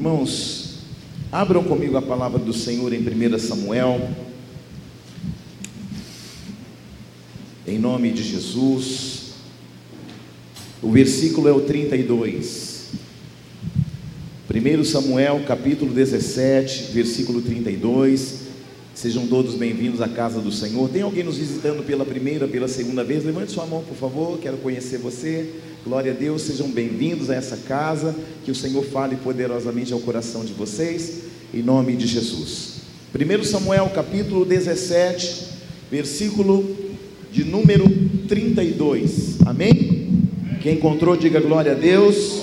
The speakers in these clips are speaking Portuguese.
Irmãos, abram comigo a palavra do Senhor em 1 Samuel. Em nome de Jesus. O versículo é o 32. 1 Samuel, capítulo 17, versículo 32. Sejam todos bem-vindos à casa do Senhor. Tem alguém nos visitando pela primeira, pela segunda vez? Levante sua mão, por favor. Quero conhecer você. Glória a Deus. Sejam bem-vindos a essa casa. Que o Senhor fale poderosamente ao coração de vocês. Em nome de Jesus. 1 Samuel, capítulo 17, versículo de número 32. Amém? Quem encontrou, diga glória a Deus.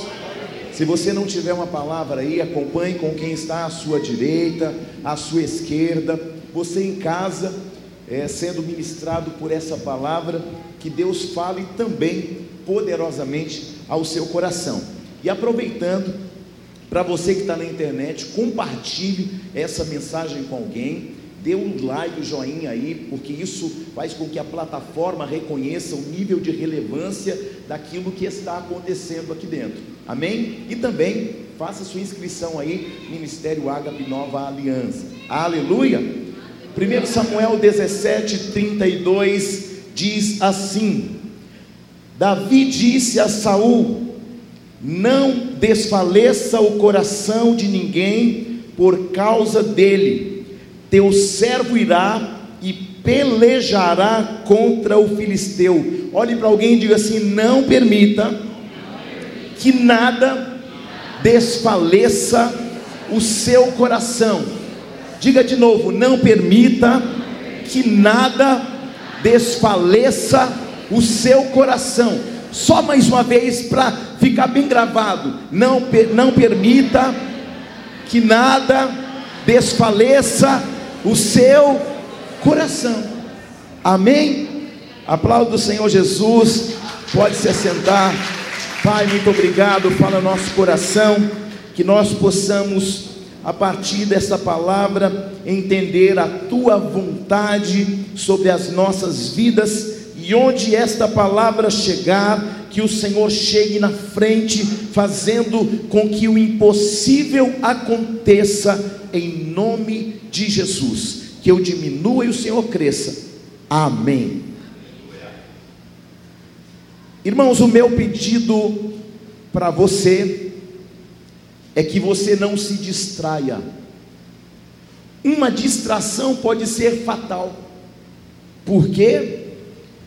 Se você não tiver uma palavra aí, acompanhe com quem está à sua direita, à sua esquerda você em casa, é, sendo ministrado por essa palavra, que Deus fale também poderosamente ao seu coração. E aproveitando, para você que está na internet, compartilhe essa mensagem com alguém, dê um like, um joinha aí, porque isso faz com que a plataforma reconheça o nível de relevância daquilo que está acontecendo aqui dentro. Amém? E também faça sua inscrição aí, Ministério Ágape Nova Aliança. Aleluia! 1 Samuel 17, 32 diz assim: Davi disse a Saul: Não desfaleça o coração de ninguém por causa dele. Teu servo irá e pelejará contra o filisteu. Olhe para alguém e diga assim: Não permita que nada desfaleça o seu coração Diga de novo: não permita que nada desfaleça o seu coração. Só mais uma vez para ficar bem gravado: não, não permita que nada desfaleça o seu coração. Amém? Aplaudo do Senhor Jesus. Pode se assentar. Pai, muito obrigado. Fala nosso coração. Que nós possamos a partir dessa palavra, entender a tua vontade sobre as nossas vidas e onde esta palavra chegar, que o Senhor chegue na frente, fazendo com que o impossível aconteça, em nome de Jesus. Que eu diminua e o Senhor cresça. Amém. Irmãos, o meu pedido para você é que você não se distraia. Uma distração pode ser fatal. Por quê?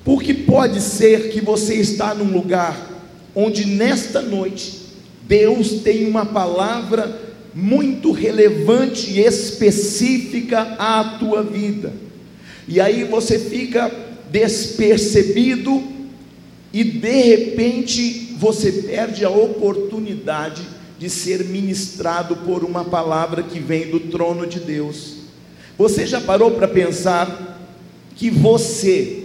Porque pode ser que você está num lugar onde nesta noite Deus tem uma palavra muito relevante e específica à tua vida. E aí você fica despercebido e de repente você perde a oportunidade de ser ministrado por uma palavra que vem do trono de Deus. Você já parou para pensar que você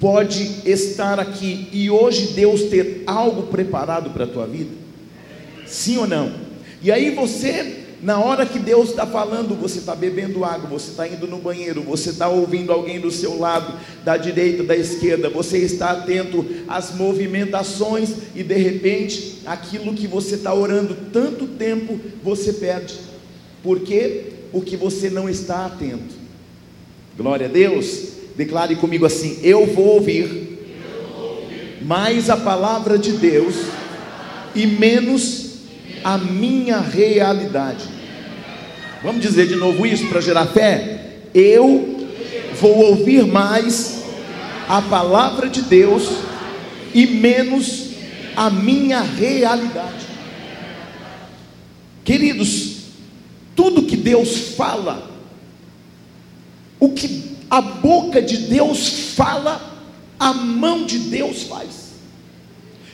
pode estar aqui e hoje Deus ter algo preparado para a tua vida? Sim ou não? E aí você na hora que Deus está falando, você está bebendo água, você está indo no banheiro, você está ouvindo alguém do seu lado, da direita, da esquerda, você está atento às movimentações e de repente aquilo que você está orando tanto tempo você perde. Por quê? Porque você não está atento. Glória a Deus. Declare comigo assim: Eu vou ouvir mais a palavra de Deus e menos a minha realidade. Vamos dizer de novo isso para gerar fé? Eu vou ouvir mais a palavra de Deus e menos a minha realidade. Queridos, tudo que Deus fala, o que a boca de Deus fala, a mão de Deus faz.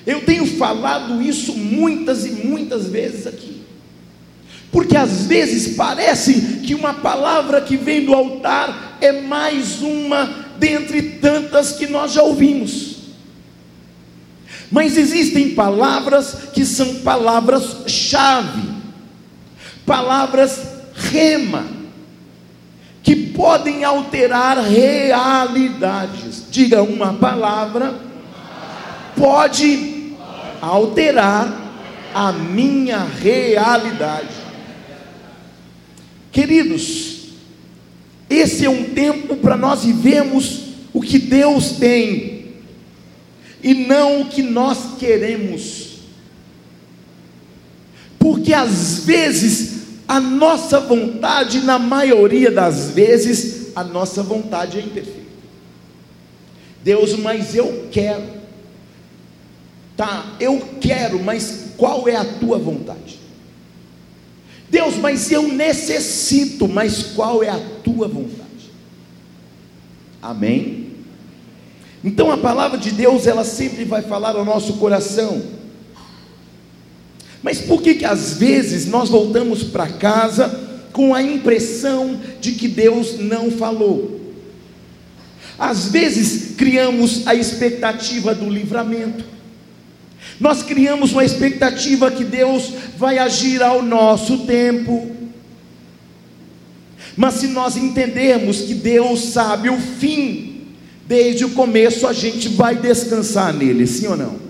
Eu tenho falado isso muitas e muitas vezes aqui. Porque às vezes parece que uma palavra que vem do altar é mais uma dentre tantas que nós já ouvimos. Mas existem palavras que são palavras-chave, palavras rema, que podem alterar realidades. Diga uma palavra, pode alterar a minha realidade. Queridos, esse é um tempo para nós vivermos o que Deus tem e não o que nós queremos. Porque às vezes a nossa vontade, na maioria das vezes, a nossa vontade é imperfeita. Deus, mas eu quero. Tá, eu quero, mas qual é a tua vontade? Deus, mas eu necessito, mas qual é a tua vontade? Amém? Então a palavra de Deus, ela sempre vai falar ao nosso coração. Mas por que que às vezes nós voltamos para casa com a impressão de que Deus não falou? Às vezes criamos a expectativa do livramento. Nós criamos uma expectativa que Deus vai agir ao nosso tempo. Mas se nós entendermos que Deus sabe o fim, desde o começo a gente vai descansar nele, sim ou não?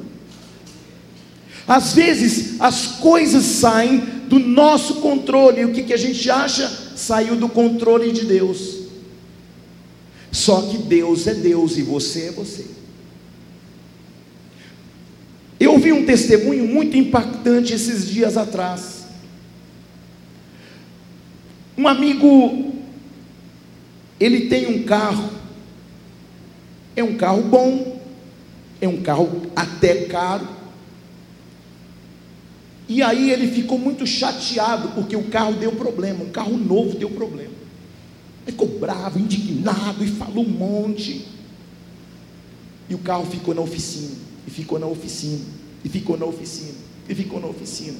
Às vezes as coisas saem do nosso controle, e o que, que a gente acha? Saiu do controle de Deus. Só que Deus é Deus e você é você. Eu ouvi um testemunho muito impactante esses dias atrás. Um amigo, ele tem um carro, é um carro bom, é um carro até caro. E aí ele ficou muito chateado porque o carro deu problema, um carro novo deu problema. Ficou bravo, indignado e falou um monte. E o carro ficou na oficina, e ficou na oficina, e ficou na oficina, e ficou na oficina.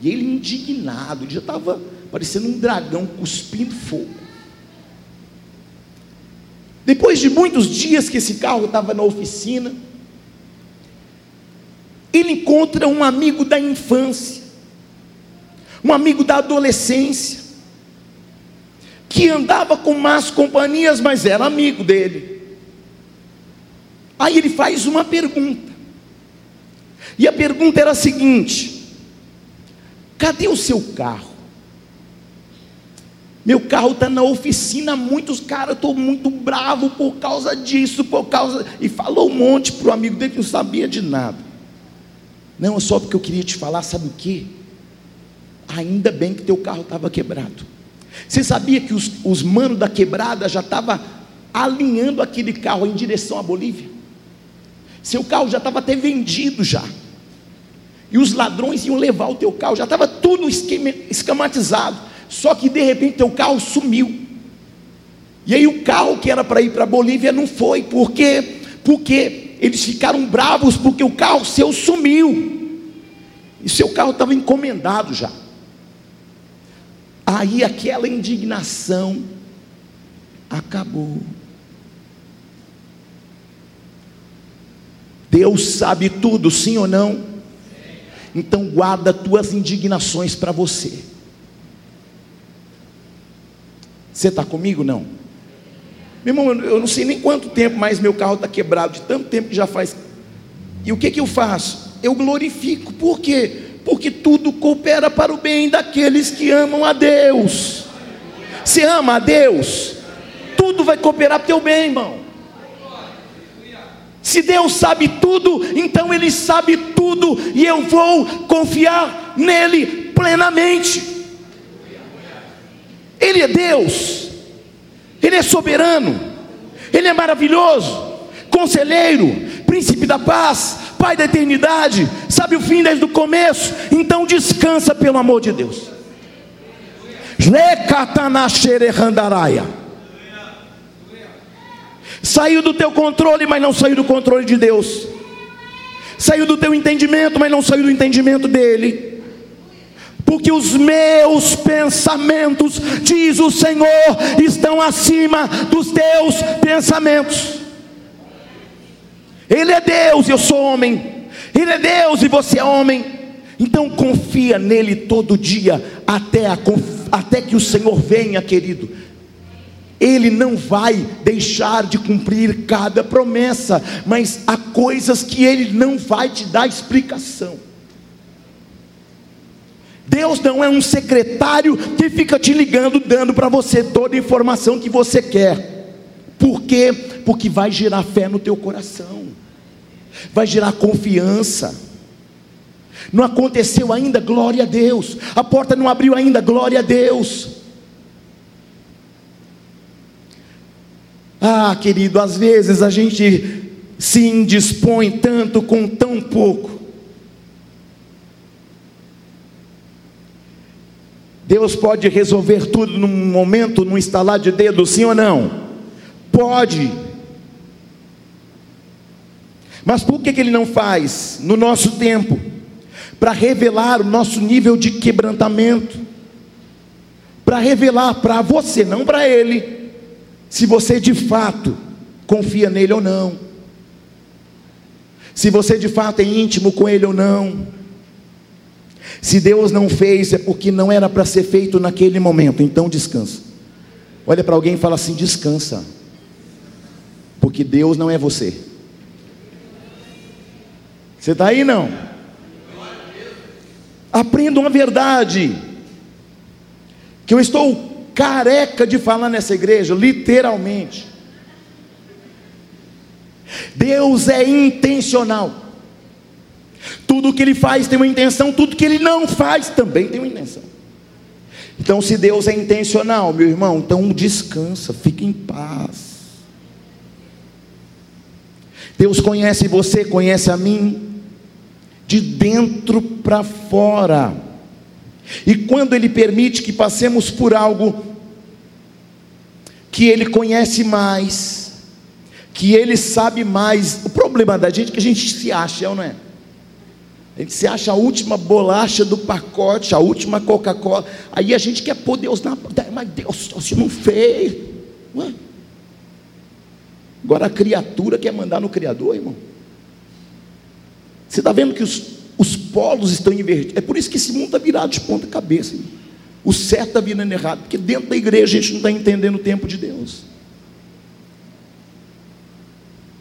E ele indignado, ele já estava parecendo um dragão cuspindo fogo. Depois de muitos dias que esse carro estava na oficina, ele encontra um amigo da infância, um amigo da adolescência, que andava com más companhias, mas era amigo dele. Aí ele faz uma pergunta, e a pergunta era a seguinte: cadê o seu carro? Meu carro está na oficina, muitos caras, estou muito bravo por causa disso, por causa. E falou um monte para o amigo dele que não sabia de nada. Não, só porque eu queria te falar, sabe o que? Ainda bem que teu carro estava quebrado. Você sabia que os, os manos da quebrada já estavam alinhando aquele carro em direção à Bolívia? Seu carro já estava até vendido já. E os ladrões iam levar o teu carro, já estava tudo esquematizado. Só que de repente teu carro sumiu. E aí o carro que era para ir para a Bolívia não foi, por quê? Porque eles ficaram bravos porque o carro seu sumiu. E seu carro estava encomendado já. Aí aquela indignação acabou. Deus sabe tudo, sim ou não? Então guarda tuas indignações para você. Você está comigo? Não. Meu irmão, eu não sei nem quanto tempo mais meu carro está quebrado, de tanto tempo que já faz. E o que, que eu faço? Eu glorifico. Por quê? porque tudo coopera para o bem daqueles que amam a Deus. Se ama a Deus, tudo vai cooperar para o teu bem, irmão. Se Deus sabe tudo, então Ele sabe tudo, e eu vou confiar nele plenamente. Ele é Deus, Ele é soberano, Ele é maravilhoso, conselheiro, príncipe da paz, Pai da eternidade, sabe o fim desde o começo, então descansa pelo amor de Deus. Saiu do teu controle, mas não saiu do controle de Deus. Saiu do teu entendimento, mas não saiu do entendimento dele. Porque os meus pensamentos, diz o Senhor, estão acima dos teus pensamentos. Ele é Deus e eu sou homem. Ele é Deus e você é homem. Então confia nele todo dia até, a, até que o Senhor venha, querido. Ele não vai deixar de cumprir cada promessa, mas há coisas que ele não vai te dar explicação. Deus não é um secretário que fica te ligando, dando para você toda a informação que você quer. Por quê? Porque vai gerar fé no teu coração, vai gerar confiança. Não aconteceu ainda, glória a Deus. A porta não abriu ainda, glória a Deus. Ah, querido, às vezes a gente se indispõe tanto com tão pouco. Deus pode resolver tudo num momento, num instalar de dedo, sim ou não? Pode. Mas por que, que Ele não faz no nosso tempo? Para revelar o nosso nível de quebrantamento, para revelar para você, não para Ele se você de fato confia nele ou não, se você de fato é íntimo com ele ou não. Se Deus não fez, é porque não era para ser feito naquele momento, então descansa. Olha para alguém e fala assim: descansa, porque Deus não é você. Você está aí não? Aprenda uma verdade, que eu estou careca de falar nessa igreja, literalmente. Deus é intencional. Tudo que ele faz tem uma intenção, tudo que ele não faz também tem uma intenção. Então, se Deus é intencional, meu irmão, então descansa, fique em paz. Deus conhece você, conhece a mim, de dentro para fora. E quando Ele permite que passemos por algo que Ele conhece mais, que Ele sabe mais, o problema da gente é que a gente se acha, é ou não é? Gente se acha a última bolacha do pacote, a última Coca-Cola. Aí a gente quer pôr Deus na. Mas Deus, você não fez. Ué? Agora a criatura quer mandar no Criador, irmão. Você está vendo que os os polos estão invertidos. É por isso que esse mundo está virado de ponta cabeça. O certo está virando errado, porque dentro da igreja a gente não está entendendo o tempo de Deus.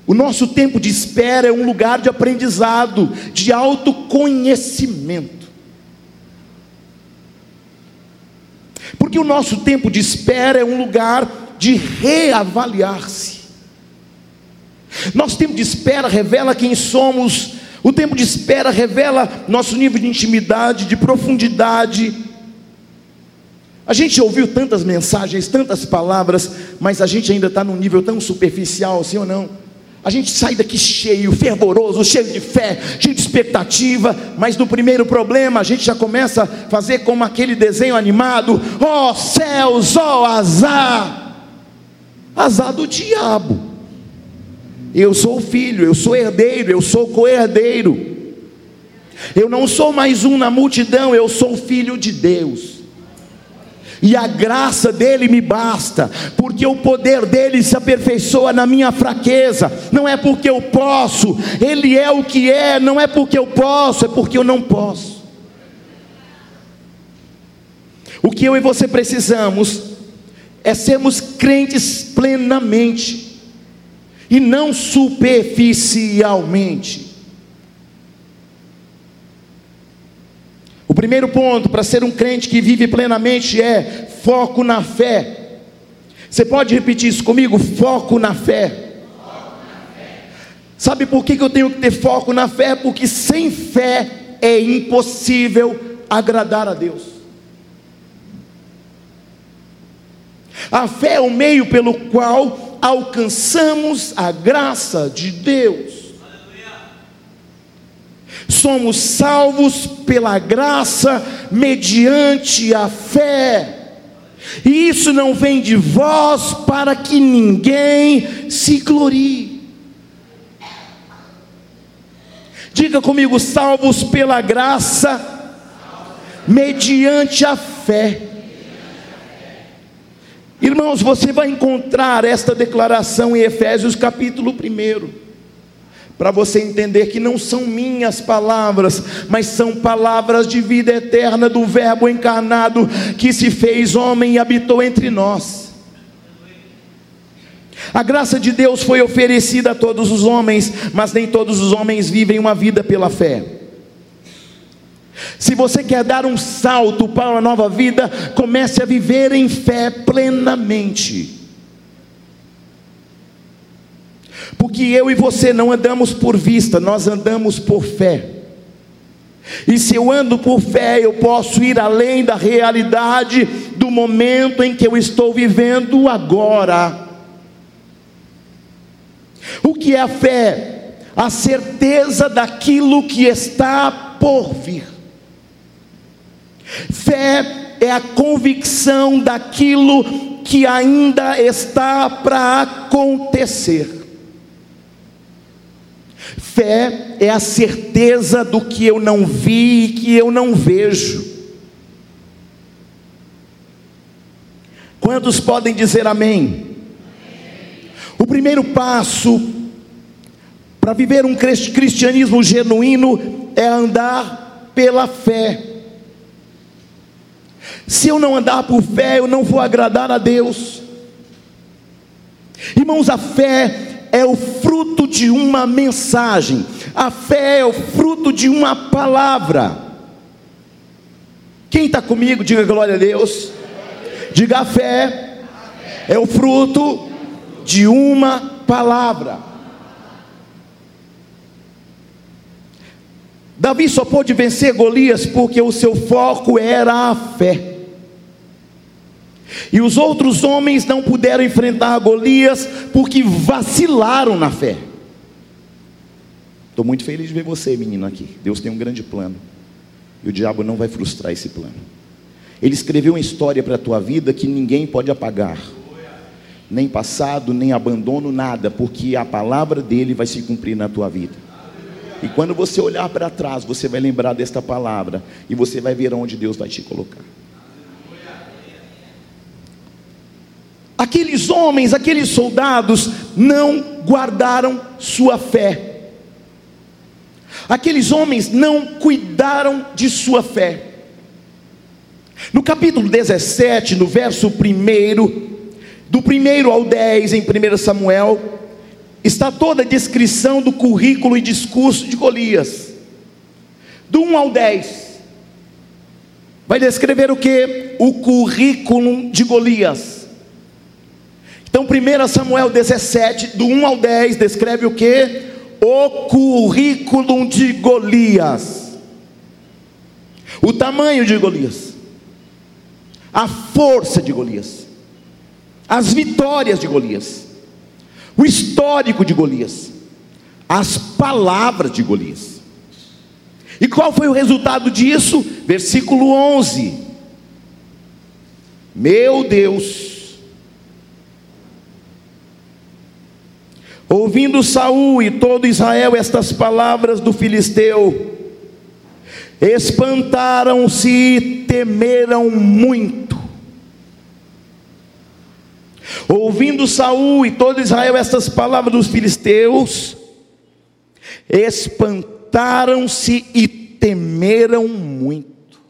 O nosso tempo de espera é um lugar de aprendizado, de autoconhecimento. Porque o nosso tempo de espera é um lugar de reavaliar-se. Nosso tempo de espera revela quem somos o tempo de espera revela nosso nível de intimidade, de profundidade. A gente ouviu tantas mensagens, tantas palavras, mas a gente ainda está num nível tão superficial, sim ou não? A gente sai daqui cheio, fervoroso, cheio de fé, cheio de expectativa, mas no primeiro problema a gente já começa a fazer como aquele desenho animado: ó oh, céus, ó oh, azar, azar do diabo. Eu sou filho, eu sou herdeiro, eu sou co-herdeiro. Eu não sou mais um na multidão, eu sou filho de Deus. E a graça dele me basta, porque o poder dele se aperfeiçoa na minha fraqueza. Não é porque eu posso, ele é o que é, não é porque eu posso, é porque eu não posso. O que eu e você precisamos é sermos crentes plenamente e não superficialmente. O primeiro ponto para ser um crente que vive plenamente é foco na fé. Você pode repetir isso comigo? Foco na fé. Sabe por que eu tenho que ter foco na fé? Porque sem fé é impossível agradar a Deus. A fé é o meio pelo qual alcançamos a graça de Deus. Somos salvos pela graça mediante a fé. E isso não vem de vós para que ninguém se glorie. Diga comigo, salvos pela graça mediante a fé. Irmãos, você vai encontrar esta declaração em Efésios capítulo 1, para você entender que não são minhas palavras, mas são palavras de vida eterna do Verbo encarnado que se fez homem e habitou entre nós. A graça de Deus foi oferecida a todos os homens, mas nem todos os homens vivem uma vida pela fé. Se você quer dar um salto para uma nova vida, comece a viver em fé plenamente. Porque eu e você não andamos por vista, nós andamos por fé. E se eu ando por fé, eu posso ir além da realidade do momento em que eu estou vivendo agora. O que é a fé? A certeza daquilo que está por vir. Fé é a convicção daquilo que ainda está para acontecer. Fé é a certeza do que eu não vi e que eu não vejo. Quantos podem dizer amém? O primeiro passo para viver um cristianismo genuíno é andar pela fé. Se eu não andar por fé, eu não vou agradar a Deus. Irmãos, a fé é o fruto de uma mensagem, a fé é o fruto de uma palavra. Quem está comigo, diga glória a Deus. Diga a fé é o fruto de uma palavra. Davi só pôde vencer Golias porque o seu foco era a fé. E os outros homens não puderam enfrentar Golias porque vacilaram na fé. Estou muito feliz de ver você, menino, aqui. Deus tem um grande plano. E o diabo não vai frustrar esse plano. Ele escreveu uma história para a tua vida que ninguém pode apagar. Nem passado, nem abandono, nada, porque a palavra dele vai se cumprir na tua vida. E quando você olhar para trás, você vai lembrar desta palavra e você vai ver onde Deus vai te colocar. Aqueles homens, aqueles soldados não guardaram sua fé. Aqueles homens não cuidaram de sua fé. No capítulo 17, no verso 1, do 1 ao 10 em 1 Samuel, está toda a descrição do currículo e discurso de Golias. Do 1 ao 10, vai descrever o que? O currículo de Golias. Então, 1 Samuel 17, do 1 ao 10, descreve o que? O currículo de Golias. O tamanho de Golias. A força de Golias. As vitórias de Golias o histórico de Golias, as palavras de Golias. E qual foi o resultado disso? Versículo 11. Meu Deus, ouvindo Saul e todo Israel estas palavras do filisteu, espantaram-se e temeram muito. Ouvindo Saul e todo Israel estas palavras dos filisteus, espantaram-se e temeram muito.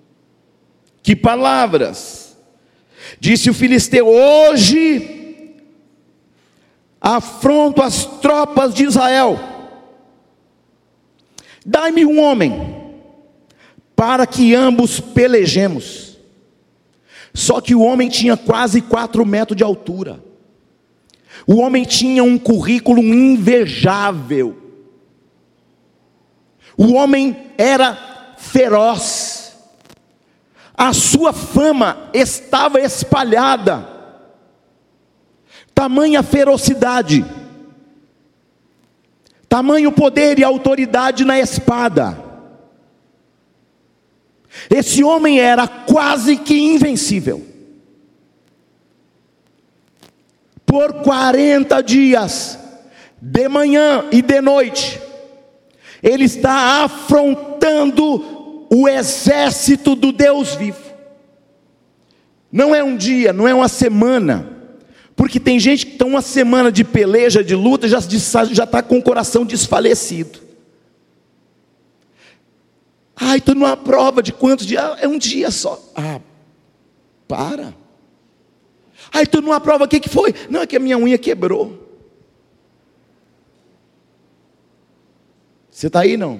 Que palavras? Disse o filisteu: Hoje afronto as tropas de Israel. Dai-me um homem, para que ambos pelejemos. Só que o homem tinha quase quatro metros de altura. O homem tinha um currículo invejável. O homem era feroz. A sua fama estava espalhada. Tamanha ferocidade. Tamanho poder e autoridade na espada. Esse homem era quase que invencível. por 40 dias, de manhã e de noite, ele está afrontando o exército do Deus vivo. Não é um dia, não é uma semana, porque tem gente que está uma semana de peleja, de luta, já está com o coração desfalecido. Ai, estou numa prova de quantos dias? É um dia só. Ah, para. Aí tu numa prova, o que, que foi? Não, é que a minha unha quebrou. Você está aí não?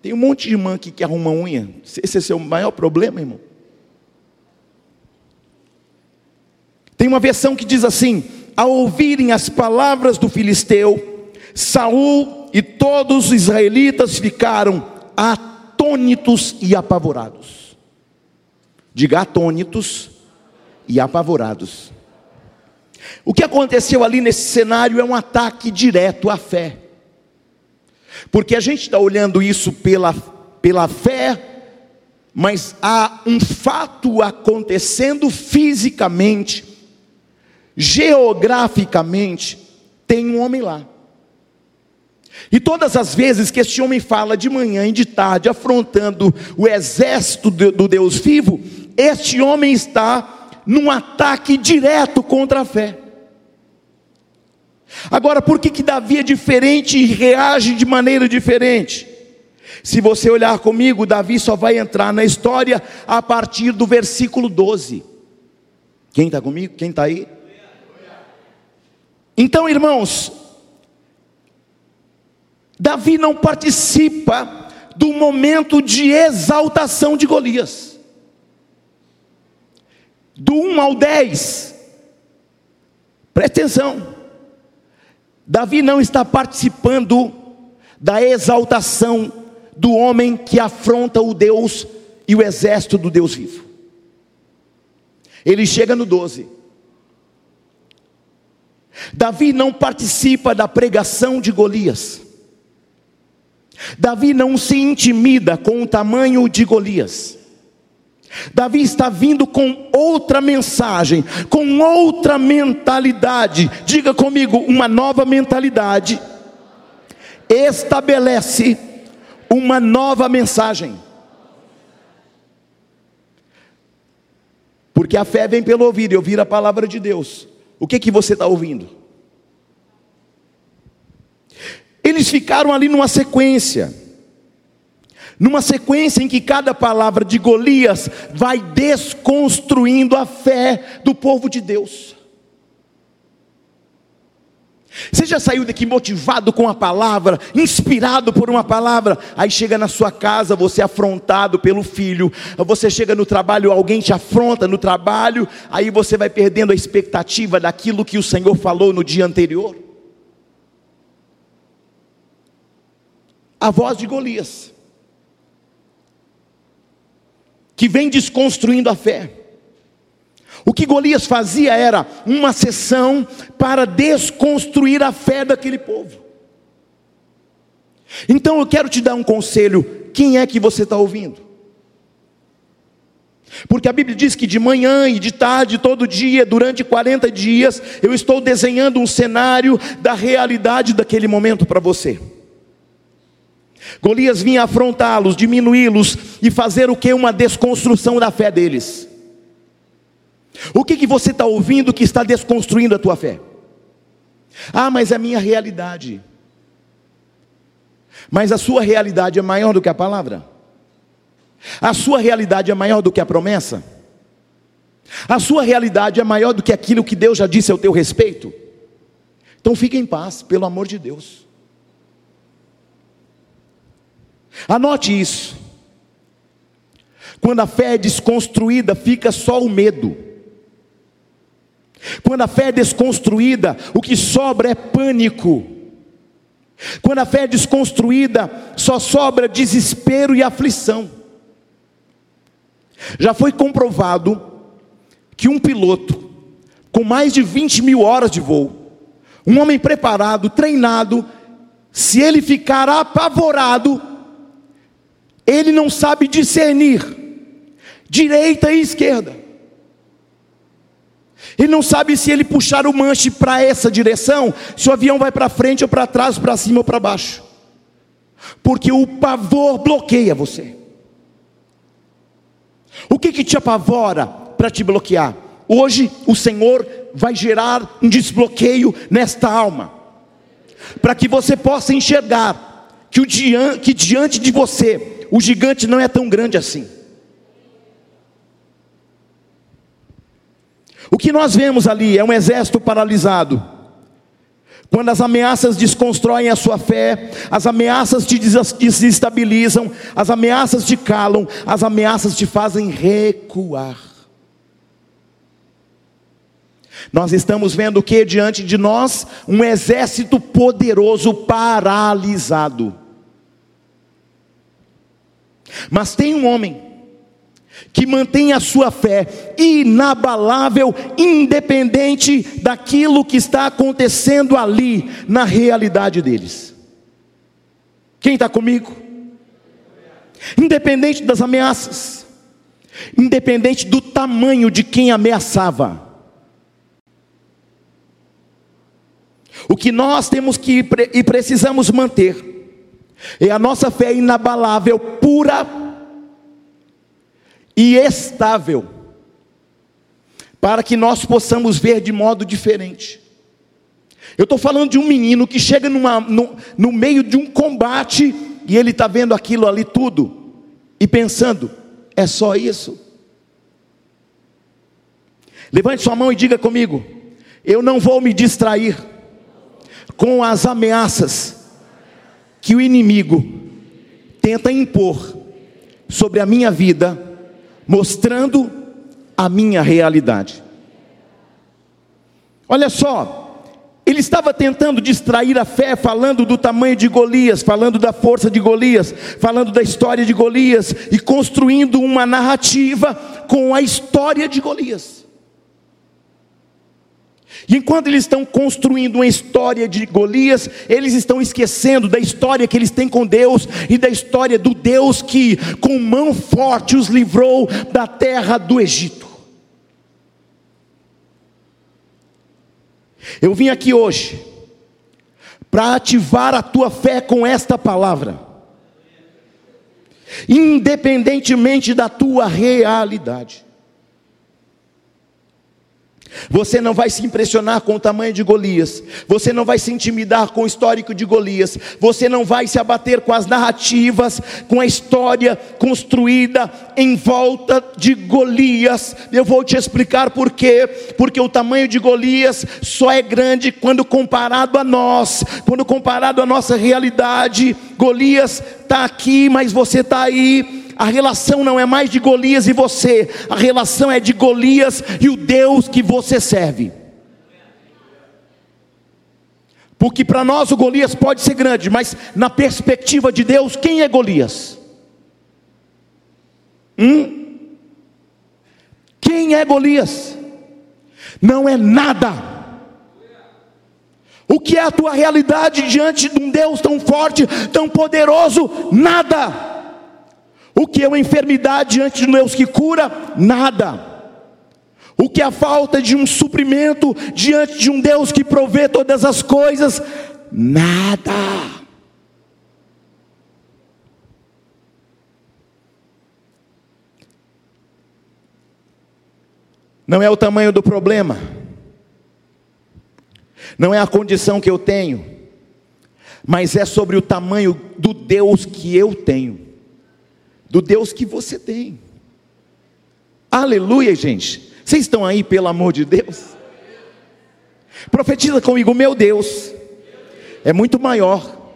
Tem um monte de irmã aqui que arruma unha. Esse é o seu maior problema, irmão. Tem uma versão que diz assim: ao ouvirem as palavras do filisteu, Saul e todos os israelitas ficaram atônitos e apavorados. Diga atônitos e apavorados. O que aconteceu ali nesse cenário é um ataque direto à fé. Porque a gente está olhando isso pela, pela fé, mas há um fato acontecendo fisicamente, geograficamente, tem um homem lá. E todas as vezes que este homem fala de manhã e de tarde, afrontando o exército do Deus vivo, este homem está num ataque direto contra a fé. Agora, por que, que Davi é diferente e reage de maneira diferente? Se você olhar comigo, Davi só vai entrar na história a partir do versículo 12. Quem está comigo? Quem está aí? Então, irmãos, Davi não participa do momento de exaltação de Golias. Do 1 ao 10, preste atenção. Davi não está participando da exaltação do homem que afronta o Deus e o exército do Deus vivo. Ele chega no 12. Davi não participa da pregação de Golias. Davi não se intimida com o tamanho de Golias. Davi está vindo com outra mensagem, com outra mentalidade. Diga comigo, uma nova mentalidade estabelece uma nova mensagem. Porque a fé vem pelo ouvir e ouvir a palavra de Deus. O que que você está ouvindo? Eles ficaram ali numa sequência numa sequência em que cada palavra de Golias vai desconstruindo a fé do povo de Deus. Você já saiu daqui motivado com a palavra, inspirado por uma palavra, aí chega na sua casa, você é afrontado pelo filho, você chega no trabalho, alguém te afronta no trabalho, aí você vai perdendo a expectativa daquilo que o Senhor falou no dia anterior. A voz de Golias que vem desconstruindo a fé. O que Golias fazia era uma sessão para desconstruir a fé daquele povo. Então eu quero te dar um conselho: quem é que você está ouvindo? Porque a Bíblia diz que de manhã e de tarde, todo dia, durante 40 dias, eu estou desenhando um cenário da realidade daquele momento para você. Golias vinha afrontá-los, diminuí-los e fazer o que? Uma desconstrução da fé deles. O que, que você está ouvindo que está desconstruindo a tua fé? Ah, mas é a minha realidade. Mas a sua realidade é maior do que a palavra? A sua realidade é maior do que a promessa? A sua realidade é maior do que aquilo que Deus já disse ao teu respeito? Então fique em paz, pelo amor de Deus. Anote isso. Quando a fé é desconstruída, fica só o medo. Quando a fé é desconstruída, o que sobra é pânico. Quando a fé é desconstruída, só sobra desespero e aflição. Já foi comprovado que um piloto, com mais de 20 mil horas de voo, um homem preparado, treinado, se ele ficar apavorado, ele não sabe discernir direita e esquerda. Ele não sabe se ele puxar o manche para essa direção, se o avião vai para frente ou para trás, para cima ou para baixo. Porque o pavor bloqueia você. O que, que te apavora para te bloquear? Hoje o Senhor vai gerar um desbloqueio nesta alma, para que você possa enxergar que, o que diante de você o gigante não é tão grande assim. O que nós vemos ali é um exército paralisado, quando as ameaças desconstroem a sua fé, as ameaças te desestabilizam, as ameaças te calam, as ameaças te fazem recuar. Nós estamos vendo o que diante de nós? Um exército poderoso paralisado. Mas tem um homem que mantém a sua fé inabalável, independente daquilo que está acontecendo ali, na realidade deles. Quem está comigo? Independente das ameaças, independente do tamanho de quem ameaçava. O que nós temos que e precisamos manter é a nossa fé inabalável, pura, e estável, para que nós possamos ver de modo diferente. Eu estou falando de um menino que chega numa, no, no meio de um combate e ele está vendo aquilo ali tudo e pensando: é só isso? Levante sua mão e diga comigo: eu não vou me distrair com as ameaças que o inimigo tenta impor sobre a minha vida mostrando a minha realidade. Olha só, ele estava tentando distrair a fé, falando do tamanho de Golias, falando da força de Golias, falando da história de Golias e construindo uma narrativa com a história de Golias. E enquanto eles estão construindo uma história de Golias, eles estão esquecendo da história que eles têm com Deus e da história do Deus que, com mão forte, os livrou da terra do Egito. Eu vim aqui hoje para ativar a tua fé com esta palavra, independentemente da tua realidade. Você não vai se impressionar com o tamanho de Golias, você não vai se intimidar com o histórico de Golias, você não vai se abater com as narrativas, com a história construída em volta de Golias. Eu vou te explicar por quê. Porque o tamanho de Golias só é grande quando comparado a nós, quando comparado à nossa realidade. Golias está aqui, mas você está aí a relação não é mais de Golias e você, a relação é de Golias e o Deus que você serve. Porque para nós o Golias pode ser grande, mas na perspectiva de Deus, quem é Golias? Hum? Quem é Golias? Não é nada. O que é a tua realidade diante de um Deus tão forte, tão poderoso? Nada. O que é uma enfermidade diante de Deus que cura? Nada. O que é a falta de um suprimento diante de um Deus que provê todas as coisas? Nada. Não é o tamanho do problema, não é a condição que eu tenho, mas é sobre o tamanho do Deus que eu tenho do Deus que você tem. Aleluia, gente. Vocês estão aí, pelo amor de Deus? Profetiza comigo, meu Deus é muito maior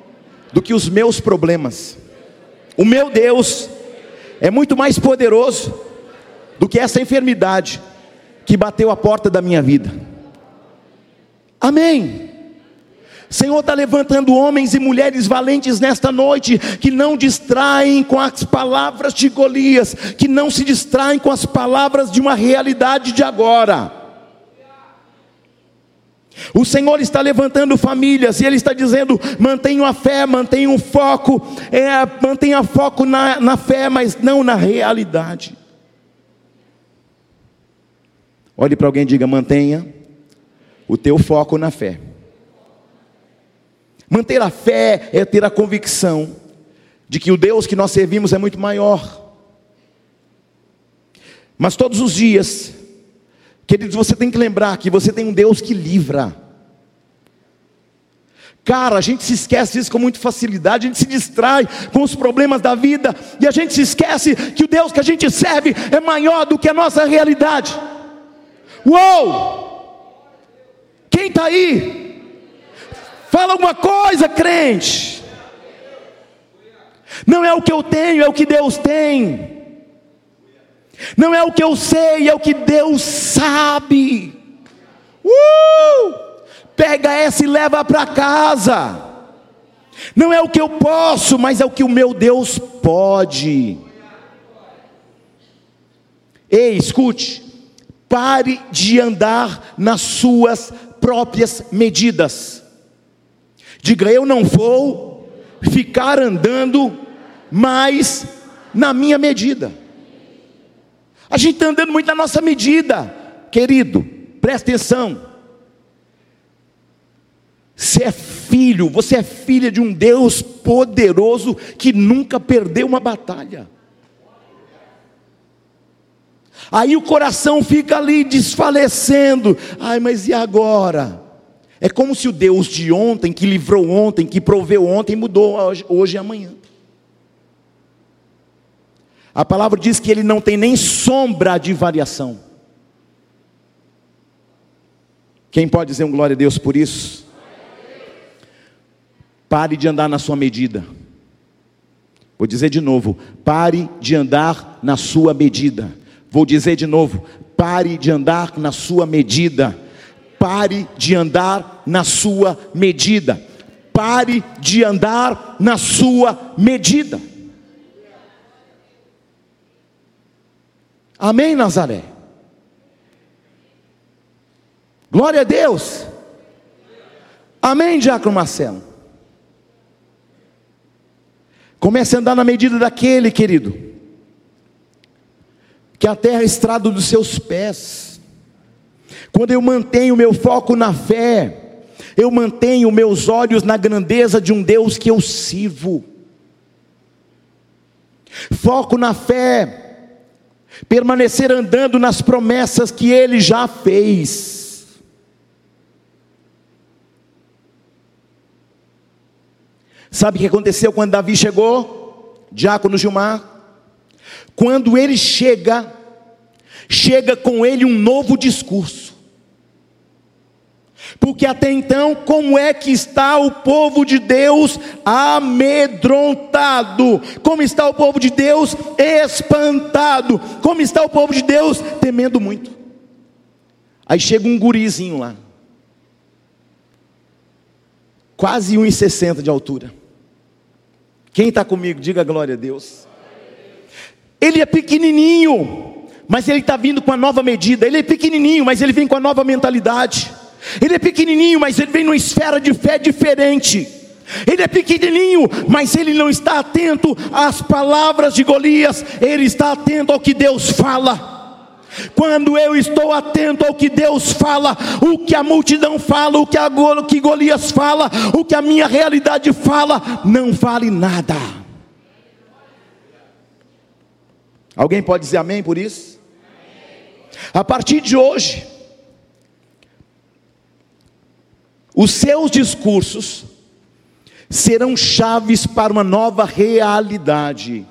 do que os meus problemas. O meu Deus é muito mais poderoso do que essa enfermidade que bateu a porta da minha vida. Amém. Senhor está levantando homens e mulheres valentes nesta noite, que não distraem com as palavras de Golias, que não se distraem com as palavras de uma realidade de agora. O Senhor está levantando famílias e Ele está dizendo: mantenham a fé, mantenham o foco, é, mantenha foco na, na fé, mas não na realidade. Olhe para alguém e diga: mantenha o teu foco na fé. Manter a fé é ter a convicção de que o Deus que nós servimos é muito maior. Mas todos os dias, queridos, você tem que lembrar que você tem um Deus que livra. Cara, a gente se esquece disso com muita facilidade, a gente se distrai com os problemas da vida, e a gente se esquece que o Deus que a gente serve é maior do que a nossa realidade. Uou! Quem está aí? Fala alguma coisa, crente. Não é o que eu tenho, é o que Deus tem. Não é o que eu sei, é o que Deus sabe. Uh! Pega essa e leva para casa. Não é o que eu posso, mas é o que o meu Deus pode. Ei, escute. Pare de andar nas suas próprias medidas. Diga, eu não vou ficar andando mais na minha medida. A gente está andando muito na nossa medida, querido, presta atenção. Você é filho, você é filha de um Deus poderoso que nunca perdeu uma batalha. Aí o coração fica ali desfalecendo. Ai, mas e agora? É como se o Deus de ontem, que livrou ontem, que proveu ontem, mudou hoje, e amanhã. A palavra diz que ele não tem nem sombra de variação. Quem pode dizer um glória a Deus por isso? Pare de andar na sua medida. Vou dizer de novo: pare de andar na sua medida. Vou dizer de novo: pare de andar na sua medida. Pare de andar na sua medida. Pare de andar na sua medida. Amém, Nazaré? Glória a Deus. Amém, Diácono Marcelo. Comece a andar na medida daquele, querido, que a terra estrada dos seus pés. Quando eu mantenho meu foco na fé, eu mantenho meus olhos na grandeza de um Deus que eu sirvo. Foco na fé, permanecer andando nas promessas que Ele já fez. Sabe o que aconteceu quando Davi chegou? Diácono Gilmar. Quando ele chega, chega com ele um novo discurso. Porque até então, como é que está o povo de Deus amedrontado? Como está o povo de Deus espantado? Como está o povo de Deus temendo muito? Aí chega um gurizinho lá, quase 1,60 de altura. Quem está comigo, diga glória a Deus. Ele é pequenininho, mas ele está vindo com a nova medida. Ele é pequenininho, mas ele vem com a nova mentalidade. Ele é pequenininho, mas ele vem numa esfera de fé diferente. Ele é pequenininho, mas ele não está atento às palavras de Golias, ele está atento ao que Deus fala. Quando eu estou atento ao que Deus fala, o que a multidão fala, o que, a, o que Golias fala, o que a minha realidade fala, não vale nada. Alguém pode dizer amém por isso? A partir de hoje, os seus discursos serão chaves para uma nova realidade.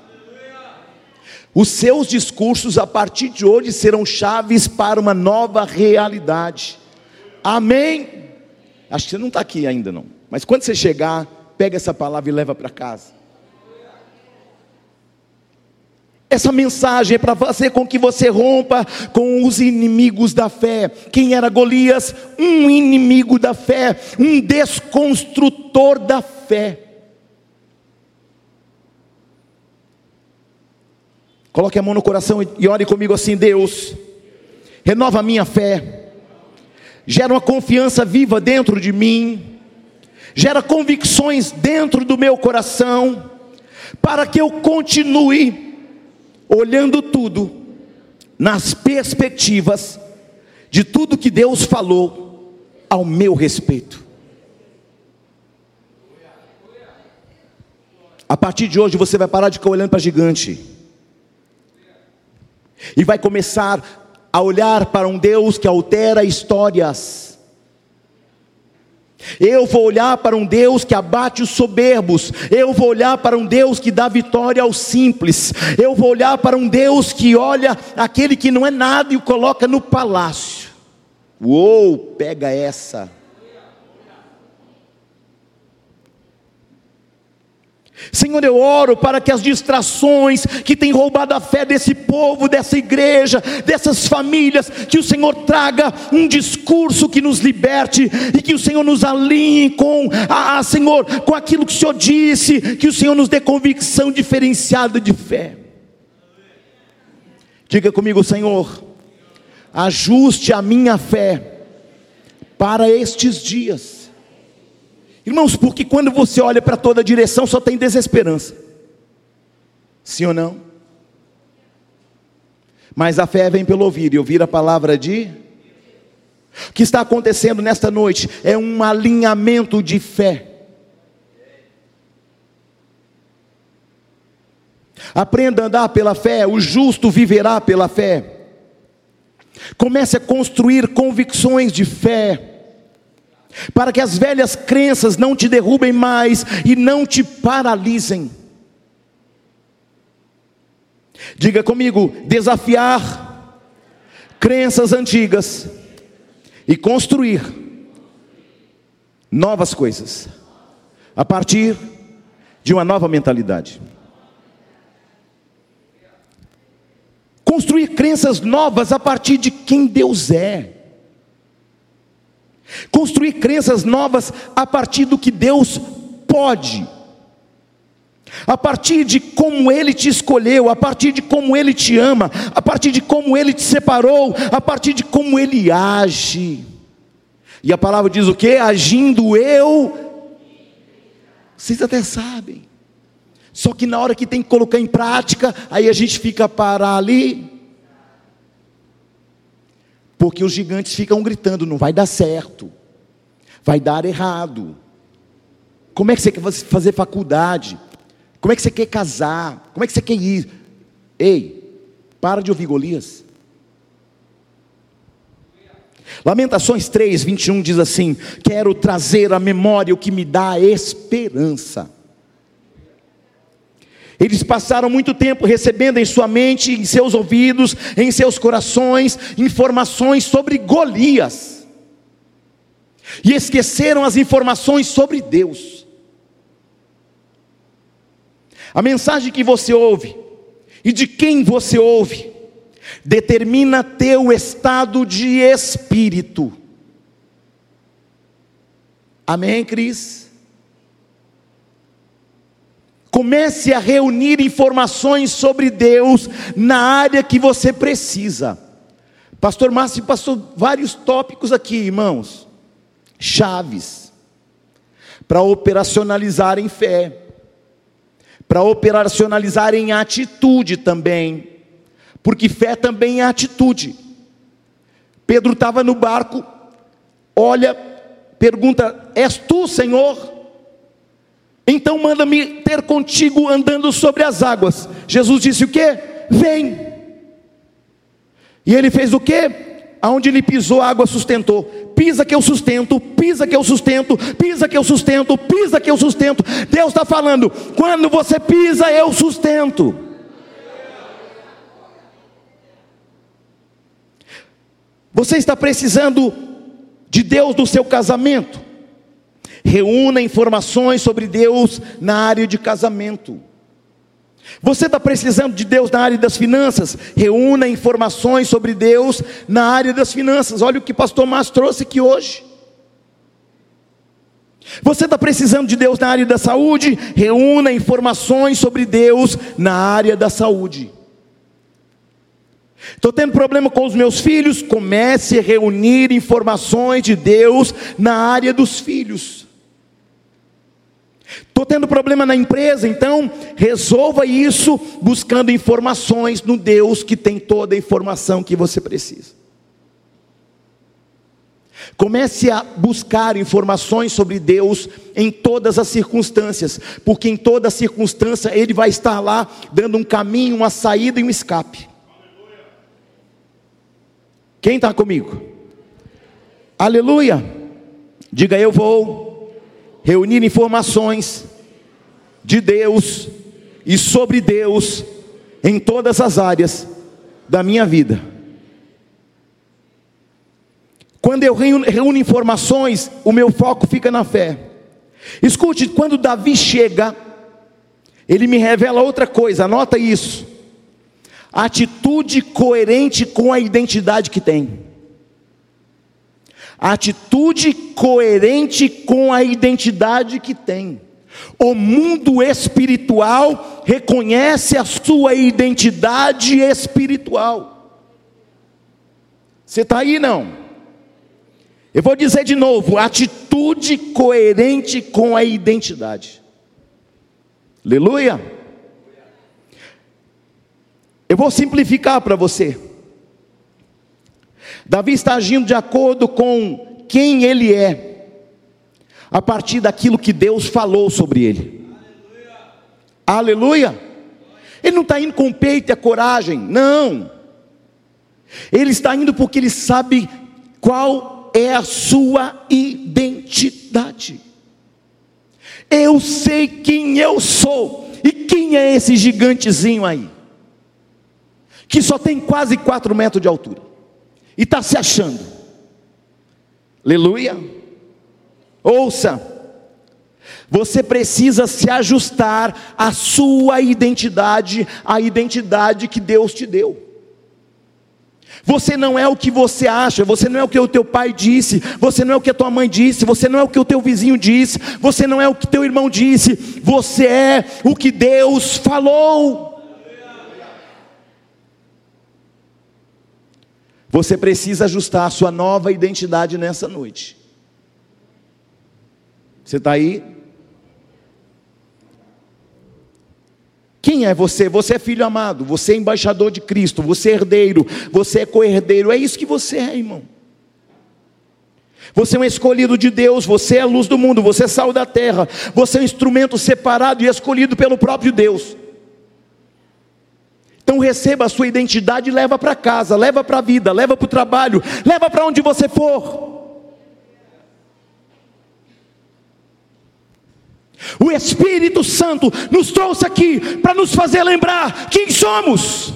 Os seus discursos a partir de hoje serão chaves para uma nova realidade. Amém? Acho que você não está aqui ainda não. Mas quando você chegar, pega essa palavra e leva para casa. Essa mensagem é para fazer com que você rompa com os inimigos da fé. Quem era Golias? Um inimigo da fé, um desconstrutor da fé. Coloque a mão no coração e ore comigo assim: Deus, renova a minha fé, gera uma confiança viva dentro de mim, gera convicções dentro do meu coração, para que eu continue olhando tudo nas perspectivas de tudo que Deus falou ao meu respeito. A partir de hoje você vai parar de ficar olhando para gigante e vai começar a olhar para um Deus que altera histórias. Eu vou olhar para um Deus que abate os soberbos. Eu vou olhar para um Deus que dá vitória aos simples. Eu vou olhar para um Deus que olha aquele que não é nada e o coloca no palácio. Uou, pega essa. Senhor, eu oro para que as distrações que têm roubado a fé desse povo, dessa igreja, dessas famílias, que o Senhor traga um discurso que nos liberte e que o Senhor nos alinhe com, a, a, Senhor, com aquilo que o Senhor disse, que o Senhor nos dê convicção diferenciada de fé. Diga comigo, Senhor, ajuste a minha fé para estes dias Irmãos, porque quando você olha para toda direção só tem desesperança. Sim ou não? Mas a fé vem pelo ouvir e ouvir a palavra de. O que está acontecendo nesta noite é um alinhamento de fé. Aprenda a andar pela fé, o justo viverá pela fé. Comece a construir convicções de fé para que as velhas crenças não te derrubem mais e não te paralisem. Diga comigo: desafiar crenças antigas e construir novas coisas a partir de uma nova mentalidade. Construir crenças novas a partir de quem Deus é. Construir crenças novas a partir do que Deus pode, a partir de como Ele te escolheu, a partir de como Ele te ama, a partir de como Ele te separou, a partir de como Ele age. E a palavra diz o que? Agindo eu, vocês até sabem. Só que na hora que tem que colocar em prática, aí a gente fica para ali, porque os gigantes ficam gritando: não vai dar certo, vai dar errado. Como é que você quer fazer faculdade? Como é que você quer casar? Como é que você quer ir? Ei, para de ouvir Golias. Lamentações 3, 21 diz assim: Quero trazer à memória o que me dá esperança. Eles passaram muito tempo recebendo em sua mente, em seus ouvidos, em seus corações, informações sobre Golias. E esqueceram as informações sobre Deus. A mensagem que você ouve e de quem você ouve determina teu estado de espírito. Amém, Cris? Comece a reunir informações sobre Deus na área que você precisa. Pastor Márcio passou vários tópicos aqui, irmãos. Chaves para operacionalizar em fé, para operacionalizar em atitude também, porque fé também é atitude. Pedro estava no barco, olha, pergunta: És tu, Senhor? Então manda-me ter contigo andando sobre as águas. Jesus disse o que? Vem. E ele fez o que? Aonde ele pisou, a água sustentou. Pisa que eu sustento, pisa que eu sustento, pisa que eu sustento, pisa que eu sustento. Deus está falando: quando você pisa, eu sustento. Você está precisando de Deus no seu casamento? Reúna informações sobre Deus na área de casamento. Você está precisando de Deus na área das finanças? Reúna informações sobre Deus na área das finanças. Olha o que o pastor Márcio trouxe aqui hoje. Você está precisando de Deus na área da saúde? Reúna informações sobre Deus na área da saúde. Estou tendo problema com os meus filhos? Comece a reunir informações de Deus na área dos filhos. Estou tendo problema na empresa, então resolva isso buscando informações no Deus que tem toda a informação que você precisa. Comece a buscar informações sobre Deus em todas as circunstâncias, porque em toda circunstância Ele vai estar lá dando um caminho, uma saída e um escape. Quem está comigo? Aleluia! Diga eu vou reunir informações de Deus e sobre Deus em todas as áreas da minha vida. Quando eu reúno, informações, o meu foco fica na fé. Escute, quando Davi chega ele me revela outra coisa, anota isso. Atitude coerente com a identidade que tem. Atitude coerente com a identidade que tem. O mundo espiritual reconhece a sua identidade espiritual. Você está aí não? Eu vou dizer de novo: atitude coerente com a identidade. Aleluia. Eu vou simplificar para você. Davi está agindo de acordo com quem ele é, a partir daquilo que Deus falou sobre ele. Aleluia. Aleluia. Ele não está indo com o peito e a coragem, não. Ele está indo porque ele sabe qual é a sua identidade. Eu sei quem eu sou. E quem é esse gigantezinho aí? Que só tem quase 4 metros de altura. E está se achando. Aleluia. Ouça. Você precisa se ajustar à sua identidade, à identidade que Deus te deu. Você não é o que você acha, você não é o que o teu pai disse, você não é o que a tua mãe disse, você não é o que o teu vizinho disse, você não é o que teu irmão disse, você é o que Deus falou. Você precisa ajustar a sua nova identidade nessa noite. Você está aí? Quem é você? Você é filho amado, você é embaixador de Cristo, você é herdeiro, você é co-herdeiro, é isso que você é, irmão. Você é um escolhido de Deus, você é a luz do mundo, você é sal da terra, você é um instrumento separado e escolhido pelo próprio Deus. Então receba a sua identidade e leva para casa, leva para a vida, leva para o trabalho, leva para onde você for. O Espírito Santo nos trouxe aqui para nos fazer lembrar quem somos.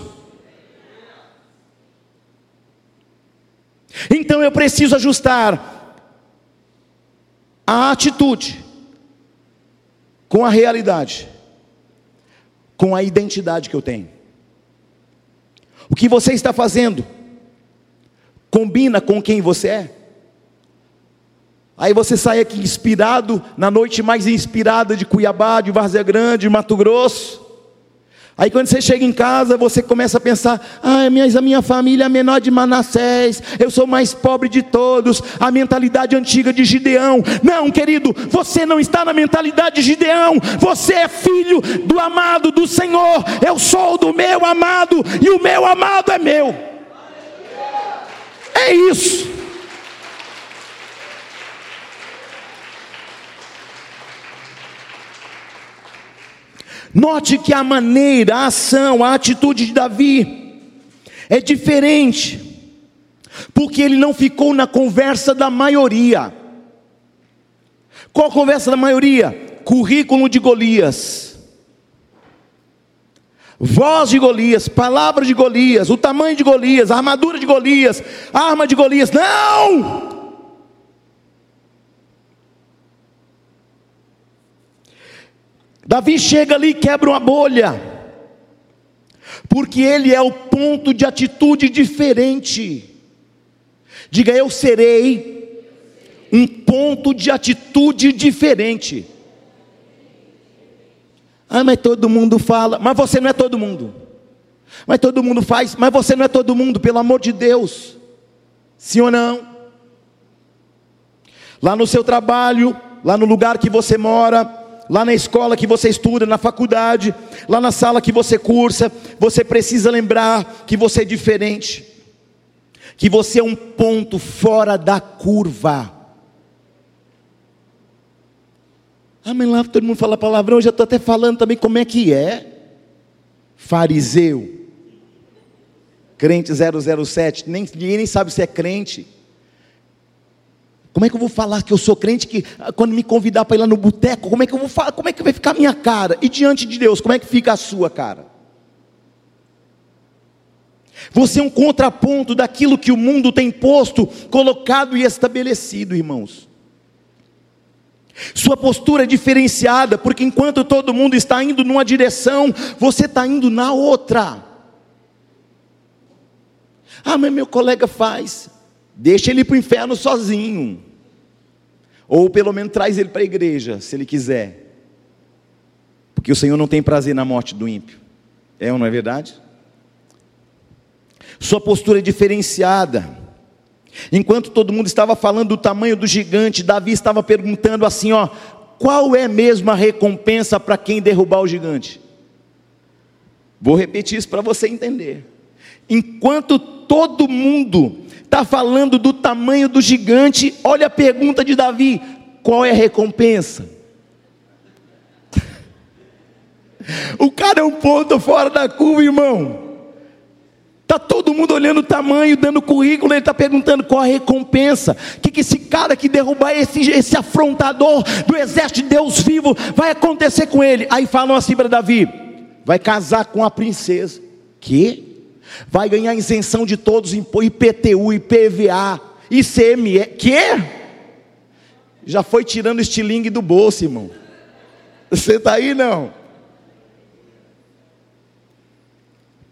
Então eu preciso ajustar a atitude com a realidade, com a identidade que eu tenho. O que você está fazendo combina com quem você é? Aí você sai aqui inspirado, na noite mais inspirada de Cuiabá, de Várzea Grande, de Mato Grosso. Aí quando você chega em casa, você começa a pensar: ah, a minha família é menor de Manassés, eu sou mais pobre de todos, a mentalidade antiga de Gideão. Não, querido, você não está na mentalidade de Gideão, você é filho do amado do Senhor. Eu sou do meu amado e o meu amado é meu. É isso. Note que a maneira, a ação, a atitude de Davi é diferente, porque ele não ficou na conversa da maioria. Qual a conversa da maioria? Currículo de Golias, voz de Golias, palavra de Golias, o tamanho de Golias, armadura de Golias, arma de Golias. Não! Davi chega ali e quebra uma bolha, porque ele é o ponto de atitude diferente. Diga, eu serei um ponto de atitude diferente. Ah, mas todo mundo fala, mas você não é todo mundo. Mas todo mundo faz, mas você não é todo mundo, pelo amor de Deus. Sim ou não? Lá no seu trabalho, lá no lugar que você mora, lá na escola que você estuda, na faculdade, lá na sala que você cursa, você precisa lembrar que você é diferente, que você é um ponto fora da curva. Ah, mas lá todo mundo fala palavrão, eu já estou até falando também como é que é. Fariseu, crente 007, nem, ninguém nem sabe se é crente. Como é que eu vou falar que eu sou crente que ah, quando me convidar para ir lá no boteco, como é que eu vou falar? Como é que vai ficar a minha cara? E diante de Deus, como é que fica a sua cara? Você é um contraponto daquilo que o mundo tem posto, colocado e estabelecido, irmãos. Sua postura é diferenciada, porque enquanto todo mundo está indo numa direção, você está indo na outra. Ah, mas meu colega faz. Deixa ele ir para o inferno sozinho. Ou pelo menos traz ele para a igreja, se ele quiser. Porque o Senhor não tem prazer na morte do ímpio. É ou não é verdade? Sua postura é diferenciada. Enquanto todo mundo estava falando do tamanho do gigante, Davi estava perguntando assim: ó, qual é mesmo a recompensa para quem derrubar o gigante? Vou repetir isso para você entender. Enquanto todo mundo está falando do tamanho do gigante, olha a pergunta de Davi: qual é a recompensa? O cara é um ponto fora da curva, irmão. Está todo mundo olhando o tamanho, dando currículo, ele está perguntando qual a recompensa. O que, que esse cara que derrubar esse, esse afrontador do exército de Deus vivo vai acontecer com ele? Aí falam assim para Davi: vai casar com a princesa. Que? Vai ganhar isenção de todos, IPTU, IPVA, ICME. Que? Já foi tirando estilingue do bolso, irmão. Você está aí não?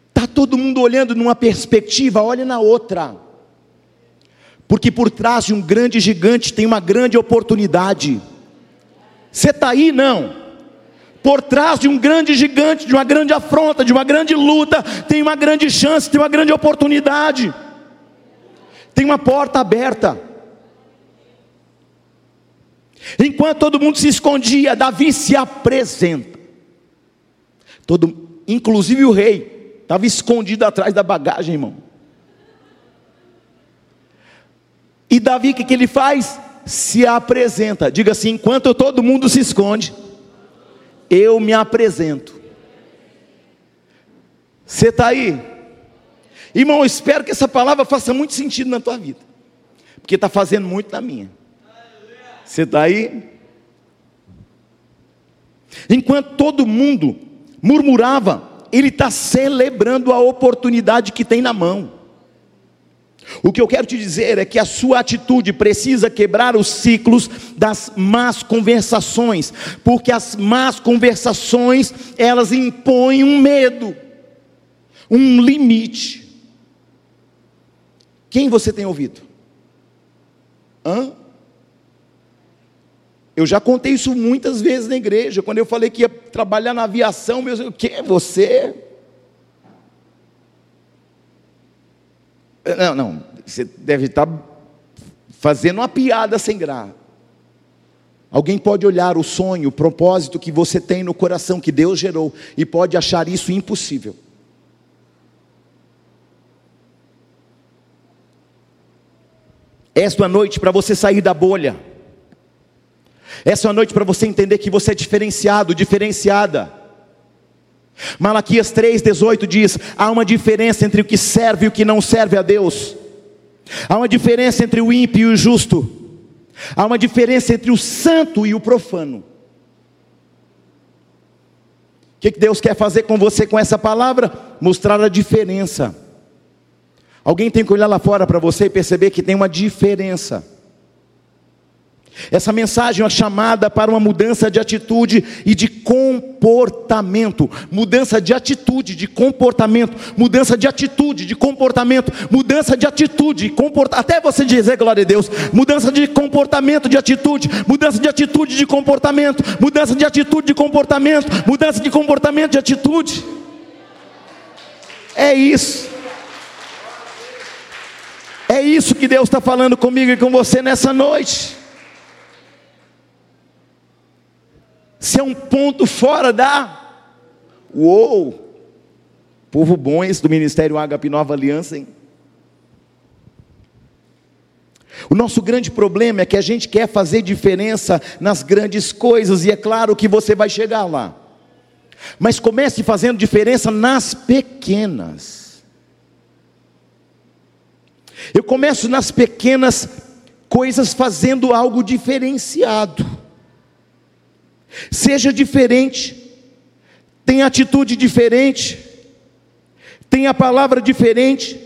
Está todo mundo olhando numa perspectiva, olha na outra. Porque por trás de um grande gigante tem uma grande oportunidade. Você está aí? Não. Por trás de um grande gigante, de uma grande afronta, de uma grande luta, tem uma grande chance, tem uma grande oportunidade. Tem uma porta aberta. Enquanto todo mundo se escondia, Davi se apresenta. Todo, inclusive o rei, Estava escondido atrás da bagagem, irmão. E Davi, o que, que ele faz? Se apresenta. Diga assim: enquanto todo mundo se esconde, eu me apresento. Você está aí? Irmão, eu espero que essa palavra faça muito sentido na tua vida. Porque está fazendo muito na minha. Você está aí? Enquanto todo mundo murmurava, ele está celebrando a oportunidade que tem na mão. O que eu quero te dizer é que a sua atitude precisa quebrar os ciclos das más conversações, porque as más conversações, elas impõem um medo, um limite. Quem você tem ouvido? Hã? Eu já contei isso muitas vezes na igreja, quando eu falei que ia trabalhar na aviação, meu, o que você? Não, não, você deve estar fazendo uma piada sem graça. Alguém pode olhar o sonho, o propósito que você tem no coração, que Deus gerou, e pode achar isso impossível. Esta noite, para você sair da bolha, essa é uma noite para você entender que você é diferenciado, diferenciada. Malaquias 3,18 diz: há uma diferença entre o que serve e o que não serve a Deus, há uma diferença entre o ímpio e o justo, há uma diferença entre o santo e o profano. O que Deus quer fazer com você com essa palavra? Mostrar a diferença. Alguém tem que olhar lá fora para você e perceber que tem uma diferença. Essa mensagem é uma chamada para uma mudança de atitude e de comportamento. Mudança de atitude, de comportamento. Mudança de atitude, de comportamento. Mudança de atitude, comporta até você dizer glória a Deus. Mudança de comportamento, de atitude. Mudança de atitude, de comportamento. Mudança de atitude, de comportamento. Mudança de comportamento, de atitude. É isso. É isso que Deus está falando comigo e com você nessa noite. Se é um ponto fora da. Uou! Povo bom esse do Ministério Ágape Nova Aliança, hein? O nosso grande problema é que a gente quer fazer diferença nas grandes coisas, e é claro que você vai chegar lá. Mas comece fazendo diferença nas pequenas. Eu começo nas pequenas coisas fazendo algo diferenciado. Seja diferente, tenha atitude diferente, tenha palavra diferente,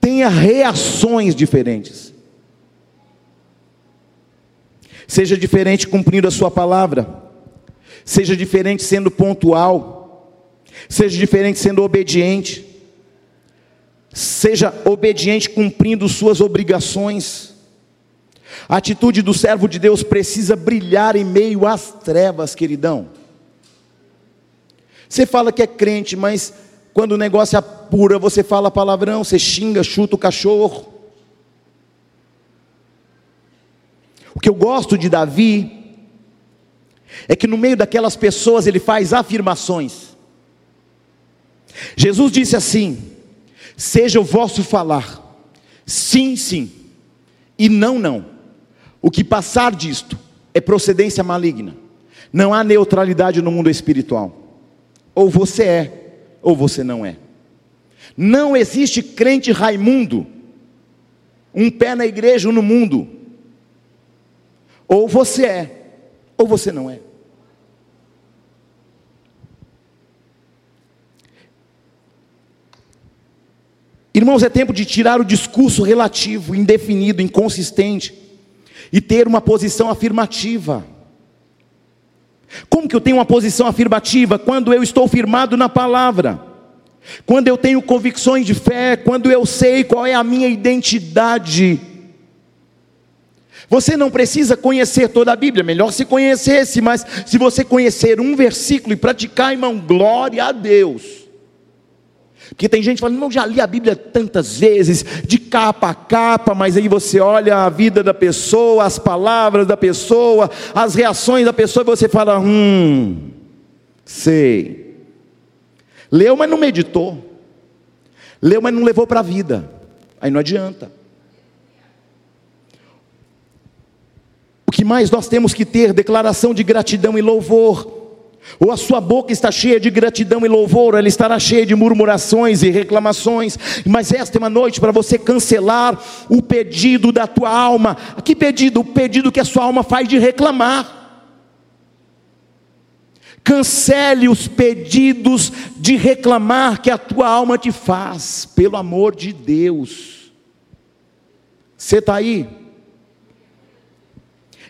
tenha reações diferentes. Seja diferente cumprindo a sua palavra. Seja diferente sendo pontual. Seja diferente sendo obediente. Seja obediente cumprindo suas obrigações. A atitude do servo de Deus precisa brilhar em meio às trevas, queridão. Você fala que é crente, mas quando o negócio apura, você fala palavrão, você xinga, chuta o cachorro. O que eu gosto de Davi é que no meio daquelas pessoas ele faz afirmações. Jesus disse assim: Seja o vosso falar, sim, sim, e não, não. O que passar disto é procedência maligna. Não há neutralidade no mundo espiritual. Ou você é, ou você não é. Não existe crente Raimundo, um pé na igreja ou no mundo. Ou você é, ou você não é. Irmãos, é tempo de tirar o discurso relativo, indefinido, inconsistente e ter uma posição afirmativa. Como que eu tenho uma posição afirmativa? Quando eu estou firmado na palavra, quando eu tenho convicções de fé, quando eu sei qual é a minha identidade. Você não precisa conhecer toda a Bíblia, melhor se conhecesse, mas se você conhecer um versículo e praticar, irmão, glória a Deus. Porque tem gente falando, não, já li a Bíblia tantas vezes, de capa a capa, mas aí você olha a vida da pessoa, as palavras da pessoa, as reações da pessoa, e você fala, hum, sei. Leu, mas não meditou. Leu, mas não levou para a vida. Aí não adianta. O que mais nós temos que ter? Declaração de gratidão e louvor. Ou a sua boca está cheia de gratidão e louvor, ela estará cheia de murmurações e reclamações. Mas esta é uma noite para você cancelar o pedido da tua alma. Que pedido? O pedido que a sua alma faz de reclamar. Cancele os pedidos de reclamar que a tua alma te faz, pelo amor de Deus. Você está aí?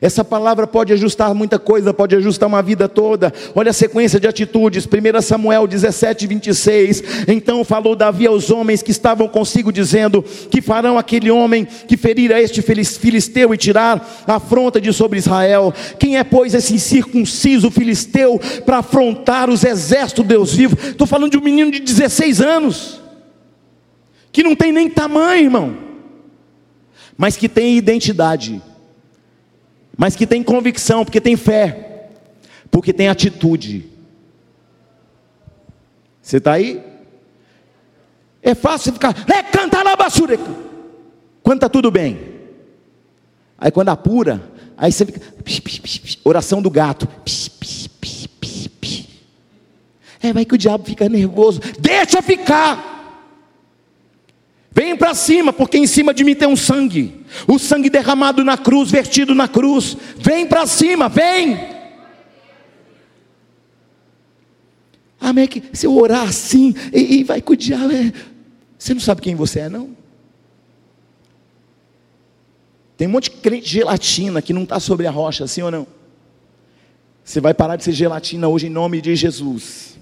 Essa palavra pode ajustar muita coisa, pode ajustar uma vida toda. Olha a sequência de atitudes. 1 Samuel 17, 26. Então falou Davi aos homens que estavam consigo, dizendo: Que farão aquele homem que ferir a este filisteu e tirar a afronta de sobre Israel? Quem é, pois, esse incircunciso filisteu para afrontar os exércitos de Deus vivo? Estou falando de um menino de 16 anos, que não tem nem tamanho, irmão, mas que tem identidade mas que tem convicção, porque tem fé, porque tem atitude. Você está aí? É fácil ficar, é cantar na basura, quando está tudo bem. Aí quando apura, aí você fica, oração do gato. É, vai que o diabo fica nervoso. Deixa ficar. Vem para cima, porque em cima de mim tem um sangue. O sangue derramado na cruz, vertido na cruz. Vem para cima, vem. Amém? Se eu orar assim, e, e vai diabo, é... você não sabe quem você é, não? Tem um monte de crente gelatina que não está sobre a rocha, assim ou não? Você vai parar de ser gelatina hoje em nome de Jesus.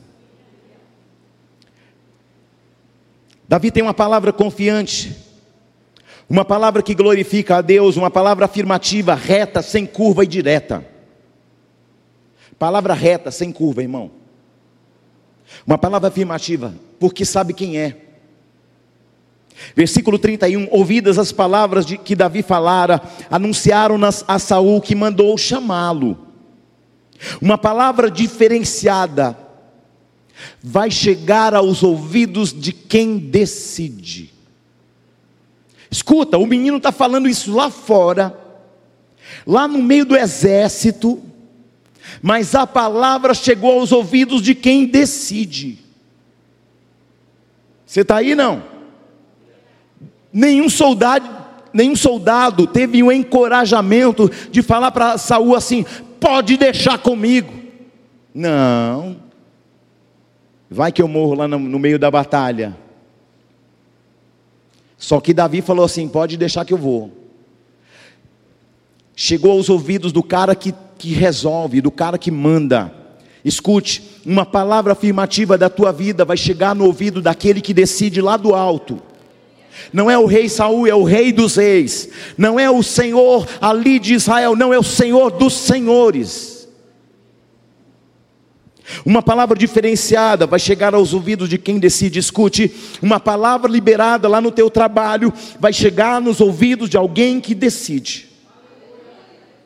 Davi tem uma palavra confiante, uma palavra que glorifica a Deus, uma palavra afirmativa, reta, sem curva e direta. Palavra reta, sem curva, irmão. Uma palavra afirmativa, porque sabe quem é. Versículo 31: Ouvidas as palavras de que Davi falara, anunciaram-nas a Saul que mandou chamá-lo. Uma palavra diferenciada, vai chegar aos ouvidos de quem decide. Escuta, o menino está falando isso lá fora, lá no meio do exército, mas a palavra chegou aos ouvidos de quem decide. Você está aí não? Nenhum soldado, nenhum soldado teve o um encorajamento de falar para Saul assim: pode deixar comigo. Não. Vai que eu morro lá no, no meio da batalha. Só que Davi falou assim: pode deixar que eu vou. chegou aos ouvidos do cara que, que resolve, do cara que manda. Escute, uma palavra afirmativa da tua vida vai chegar no ouvido daquele que decide lá do alto. Não é o rei Saul, é o rei dos reis. Não é o Senhor ali de Israel, não é o Senhor dos senhores. Uma palavra diferenciada vai chegar aos ouvidos de quem decide. Escute, uma palavra liberada lá no teu trabalho vai chegar nos ouvidos de alguém que decide.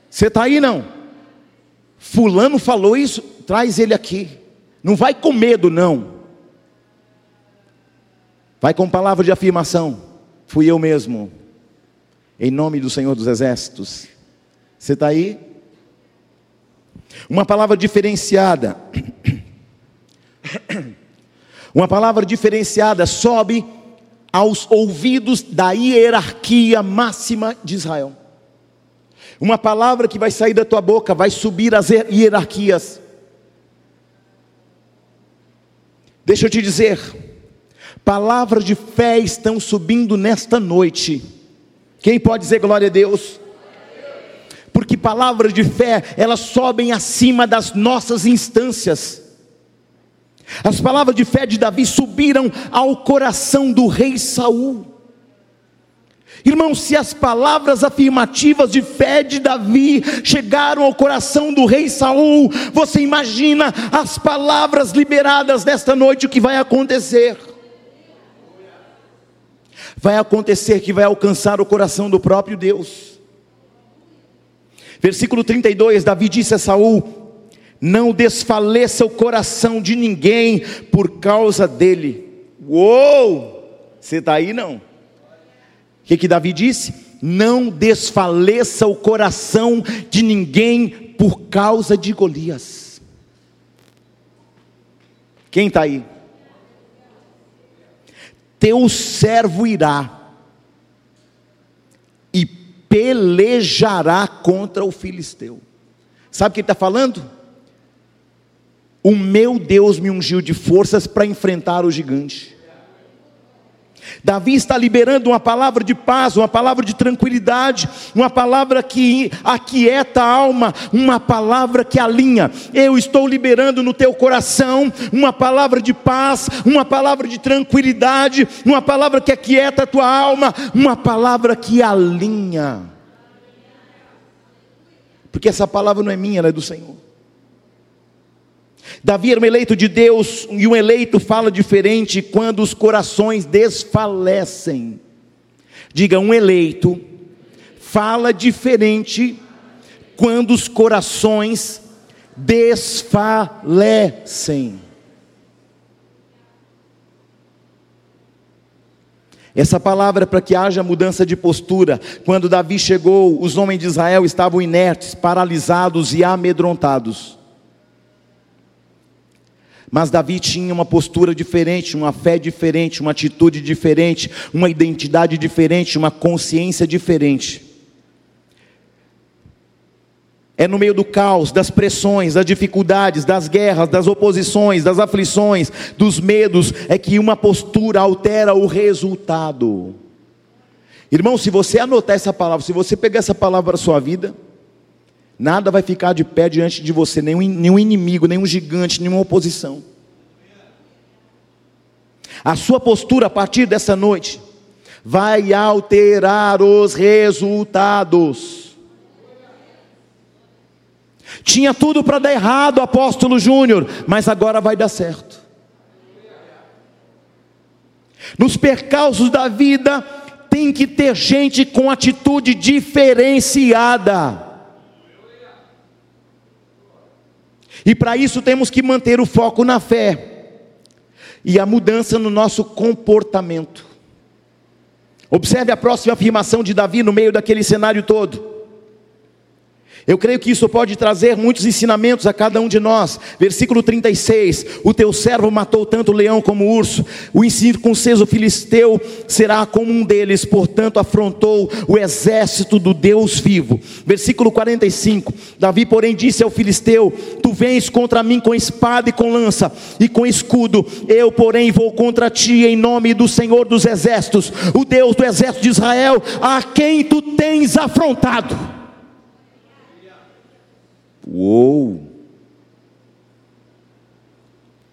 Você está aí não? Fulano falou isso, traz ele aqui. Não vai com medo, não. Vai com palavra de afirmação. Fui eu mesmo. Em nome do Senhor dos Exércitos. Você está aí? Uma palavra diferenciada. Uma palavra diferenciada sobe aos ouvidos da hierarquia máxima de Israel. Uma palavra que vai sair da tua boca vai subir as hierarquias. Deixa eu te dizer, palavras de fé estão subindo nesta noite. Quem pode dizer glória a Deus? Porque palavras de fé, elas sobem acima das nossas instâncias. As palavras de fé de Davi subiram ao coração do rei Saul. Irmão, se as palavras afirmativas de fé de Davi chegaram ao coração do rei Saul, você imagina as palavras liberadas nesta noite, o que vai acontecer? Vai acontecer que vai alcançar o coração do próprio Deus. Versículo 32, Davi disse a Saul: Não desfaleça o coração de ninguém por causa dele. Uou! Você está aí não? que, que Davi disse? Não desfaleça o coração de ninguém por causa de Golias. Quem está aí? Teu servo irá pelejará contra o filisteu. Sabe o que ele está falando? O meu Deus me ungiu de forças para enfrentar o gigante. Davi está liberando uma palavra de paz, uma palavra de tranquilidade, uma palavra que aquieta a alma, uma palavra que alinha. Eu estou liberando no teu coração uma palavra de paz, uma palavra de tranquilidade, uma palavra que aquieta a tua alma, uma palavra que alinha. Porque essa palavra não é minha, ela é do Senhor. Davi era um eleito de Deus, e um eleito fala diferente quando os corações desfalecem. Diga, um eleito fala diferente quando os corações desfalecem. Essa palavra é para que haja mudança de postura. Quando Davi chegou, os homens de Israel estavam inertes, paralisados e amedrontados. Mas Davi tinha uma postura diferente, uma fé diferente, uma atitude diferente, uma identidade diferente, uma consciência diferente. É no meio do caos, das pressões, das dificuldades, das guerras, das oposições, das aflições, dos medos, é que uma postura altera o resultado. Irmão, se você anotar essa palavra, se você pegar essa palavra para a sua vida, Nada vai ficar de pé diante de você, nenhum, nenhum inimigo, nenhum gigante, nenhuma oposição. A sua postura a partir dessa noite vai alterar os resultados. Tinha tudo para dar errado, apóstolo Júnior, mas agora vai dar certo. Nos percalços da vida, tem que ter gente com atitude diferenciada. E para isso temos que manter o foco na fé e a mudança no nosso comportamento. Observe a próxima afirmação de Davi no meio daquele cenário todo. Eu creio que isso pode trazer muitos ensinamentos a cada um de nós. Versículo 36: O teu servo matou tanto o leão como o urso, o incircunciso filisteu será como um deles, portanto afrontou o exército do Deus vivo. Versículo 45: Davi, porém, disse ao filisteu: Tu vens contra mim com espada e com lança e com escudo, eu, porém, vou contra ti em nome do Senhor dos exércitos, o Deus do exército de Israel, a quem tu tens afrontado. Uou!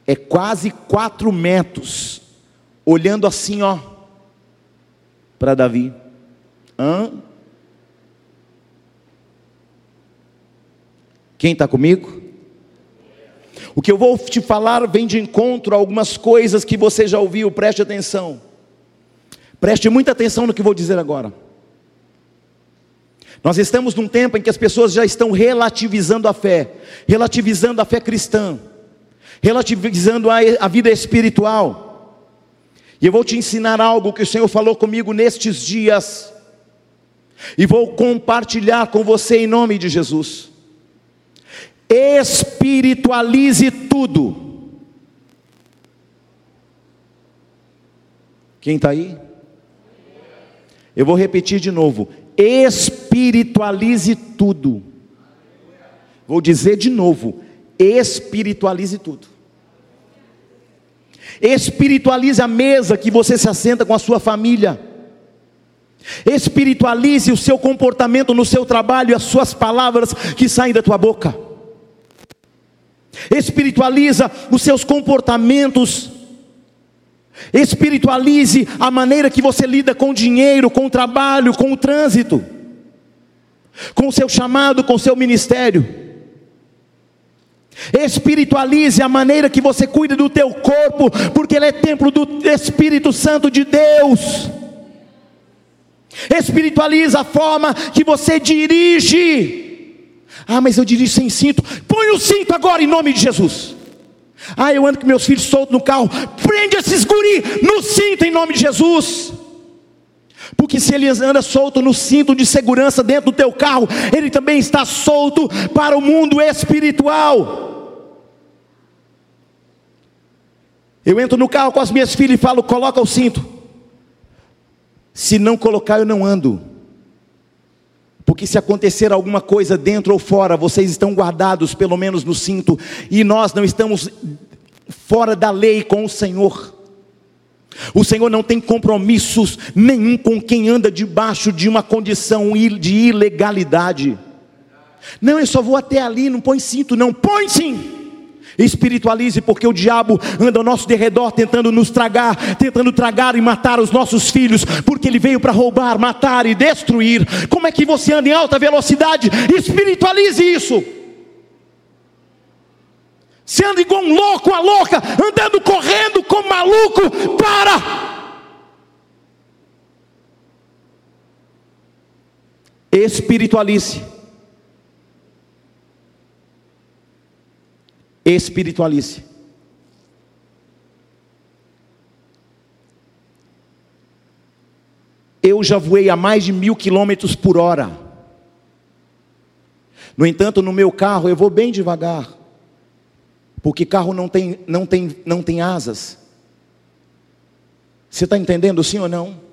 É quase quatro metros, olhando assim, ó, para Davi. Hã? Quem está comigo? O que eu vou te falar vem de encontro a algumas coisas que você já ouviu, preste atenção. Preste muita atenção no que vou dizer agora. Nós estamos num tempo em que as pessoas já estão relativizando a fé, relativizando a fé cristã, relativizando a, a vida espiritual. E eu vou te ensinar algo que o Senhor falou comigo nestes dias, e vou compartilhar com você em nome de Jesus espiritualize tudo. Quem está aí? Eu vou repetir de novo: espiritualize tudo. Vou dizer de novo: espiritualize tudo. Espiritualize a mesa que você se assenta com a sua família. Espiritualize o seu comportamento no seu trabalho as suas palavras que saem da tua boca espiritualiza os seus comportamentos, espiritualize a maneira que você lida com o dinheiro, com o trabalho, com o trânsito, com o seu chamado, com o seu ministério. Espiritualize a maneira que você cuida do teu corpo, porque ele é templo do Espírito Santo de Deus. Espiritualiza a forma que você dirige ah, mas eu dirijo sem cinto. Põe o cinto agora em nome de Jesus. Ah, eu ando com meus filhos soltos no carro. Prende esses guri no cinto em nome de Jesus. Porque se ele anda solto no cinto de segurança dentro do teu carro, ele também está solto para o mundo espiritual. Eu entro no carro com as minhas filhas e falo: coloca o cinto. Se não colocar, eu não ando. Porque se acontecer alguma coisa dentro ou fora, vocês estão guardados, pelo menos no cinto, e nós não estamos fora da lei com o Senhor. O Senhor não tem compromissos nenhum com quem anda debaixo de uma condição de ilegalidade. Não, eu só vou até ali, não põe cinto, não, põe sim espiritualize, porque o diabo anda ao nosso derredor tentando nos tragar, tentando tragar e matar os nossos filhos, porque ele veio para roubar, matar e destruir. Como é que você anda em alta velocidade? Espiritualize isso. Se anda igual um louco, a louca, andando correndo como maluco, para! Espiritualize. Espiritualize. Eu já voei a mais de mil quilômetros por hora. No entanto, no meu carro eu vou bem devagar, porque carro não tem, não tem, não tem asas. Você está entendendo sim ou não?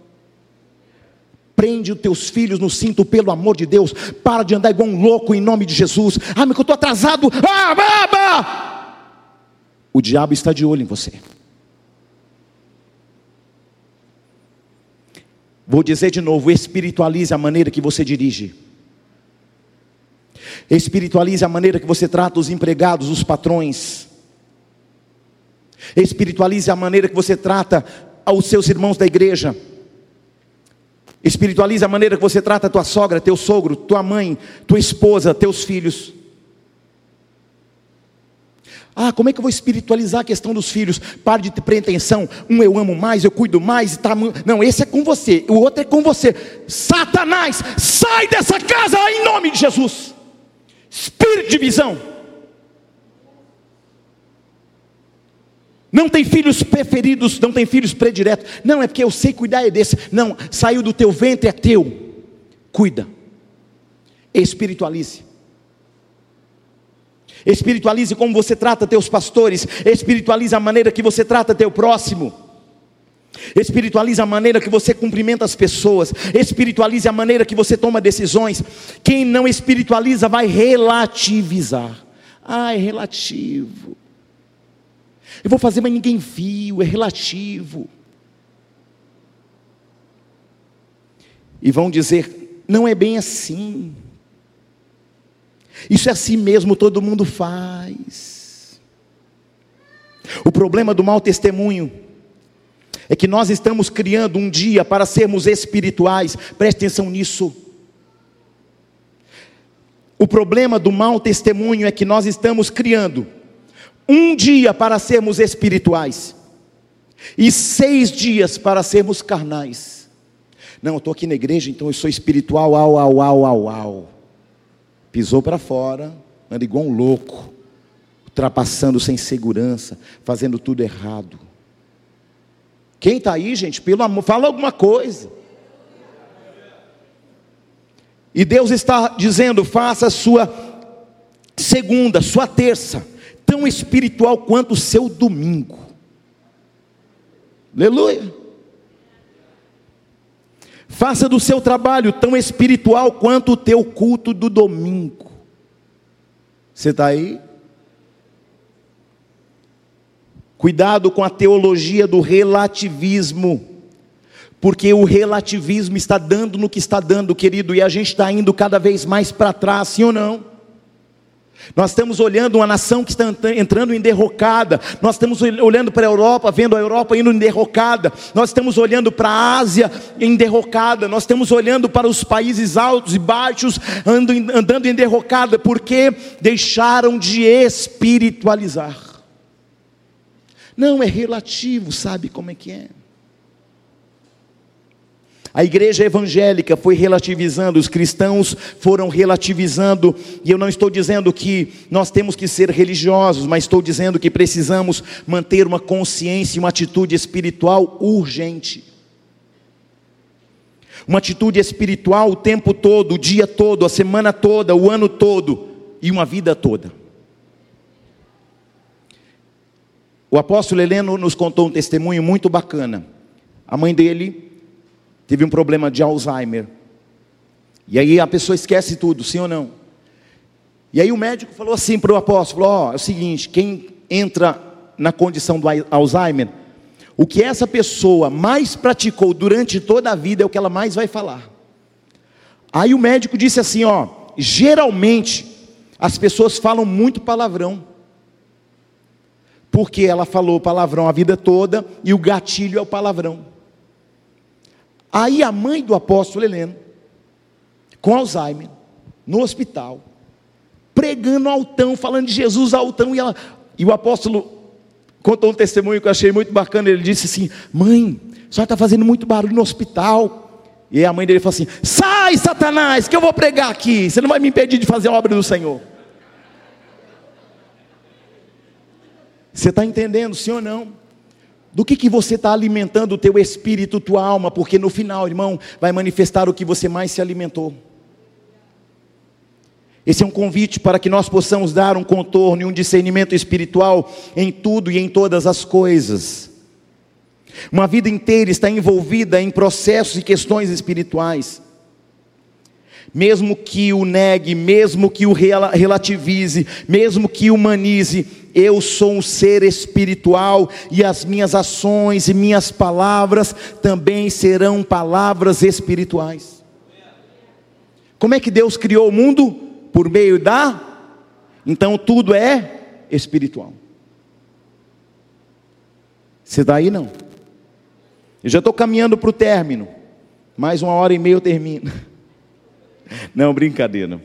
Prende os teus filhos no cinto, pelo amor de Deus. Para de andar igual um louco em nome de Jesus. Ah, mas eu estou atrasado. Ah, baba! O diabo está de olho em você. Vou dizer de novo: espiritualize a maneira que você dirige. Espiritualize a maneira que você trata os empregados, os patrões. Espiritualize a maneira que você trata aos seus irmãos da igreja. Espiritualize a maneira que você trata tua sogra, teu sogro, tua mãe, tua esposa, teus filhos. Ah, como é que eu vou espiritualizar a questão dos filhos? Pare de ter pretensão. Um eu amo mais, eu cuido mais. Tá... Não, esse é com você, o outro é com você. Satanás, sai dessa casa em nome de Jesus. Espírito de visão. Não tem filhos preferidos, não tem filhos prediletos. Não, é porque eu sei cuidar é desse. Não, saiu do teu ventre, é teu. Cuida. Espiritualize. Espiritualize como você trata teus pastores. Espiritualize a maneira que você trata teu próximo. Espiritualize a maneira que você cumprimenta as pessoas. Espiritualize a maneira que você toma decisões. Quem não espiritualiza vai relativizar. Ah, é relativo. Eu vou fazer, mas ninguém viu, é relativo. E vão dizer: não é bem assim. Isso é assim mesmo, todo mundo faz. O problema do mau testemunho é que nós estamos criando um dia para sermos espirituais, preste atenção nisso. O problema do mau testemunho é que nós estamos criando um dia para sermos espirituais e seis dias para sermos carnais. Não, eu estou aqui na igreja, então eu sou espiritual, au, au, au, au, au. Pisou para fora, anda igual um louco, ultrapassando sem segurança, fazendo tudo errado. Quem está aí, gente? Pelo amor, fala alguma coisa. E Deus está dizendo: faça a sua segunda, sua terça, tão espiritual quanto o seu domingo. Aleluia. Faça do seu trabalho tão espiritual quanto o teu culto do domingo. Você está aí? Cuidado com a teologia do relativismo, porque o relativismo está dando no que está dando, querido, e a gente está indo cada vez mais para trás, sim ou não? Nós estamos olhando uma nação que está entrando em derrocada. Nós estamos olhando para a Europa, vendo a Europa indo em derrocada. Nós estamos olhando para a Ásia em derrocada. Nós estamos olhando para os países altos e baixos andando em derrocada, porque deixaram de espiritualizar. Não, é relativo, sabe como é que é? A igreja evangélica foi relativizando, os cristãos foram relativizando, e eu não estou dizendo que nós temos que ser religiosos, mas estou dizendo que precisamos manter uma consciência, uma atitude espiritual urgente. Uma atitude espiritual o tempo todo, o dia todo, a semana toda, o ano todo e uma vida toda. O apóstolo Heleno nos contou um testemunho muito bacana. A mãe dele teve um problema de Alzheimer. E aí a pessoa esquece tudo, sim ou não? E aí o médico falou assim para o apóstolo: Ó, oh, é o seguinte, quem entra na condição do Alzheimer, o que essa pessoa mais praticou durante toda a vida é o que ela mais vai falar. Aí o médico disse assim: Ó, geralmente as pessoas falam muito palavrão porque ela falou palavrão a vida toda e o gatilho é o palavrão. Aí a mãe do apóstolo Heleno, com Alzheimer, no hospital, pregando altão, falando de Jesus altão, e, ela, e o apóstolo contou um testemunho que eu achei muito bacana. Ele disse assim: Mãe, a senhora está fazendo muito barulho no hospital. E a mãe dele falou assim: Sai, Satanás, que eu vou pregar aqui. Você não vai me impedir de fazer a obra do Senhor. Você está entendendo, sim ou não? Do que, que você está alimentando o teu espírito, tua alma, porque no final, irmão, vai manifestar o que você mais se alimentou. Esse é um convite para que nós possamos dar um contorno e um discernimento espiritual em tudo e em todas as coisas. Uma vida inteira está envolvida em processos e questões espirituais. Mesmo que o negue, mesmo que o relativize, mesmo que humanize, eu sou um ser espiritual e as minhas ações e minhas palavras também serão palavras espirituais. Como é que Deus criou o mundo? Por meio da. Então tudo é espiritual. Você está aí não? Eu já estou caminhando para o término. Mais uma hora e meia eu termino. Não, brincadeira.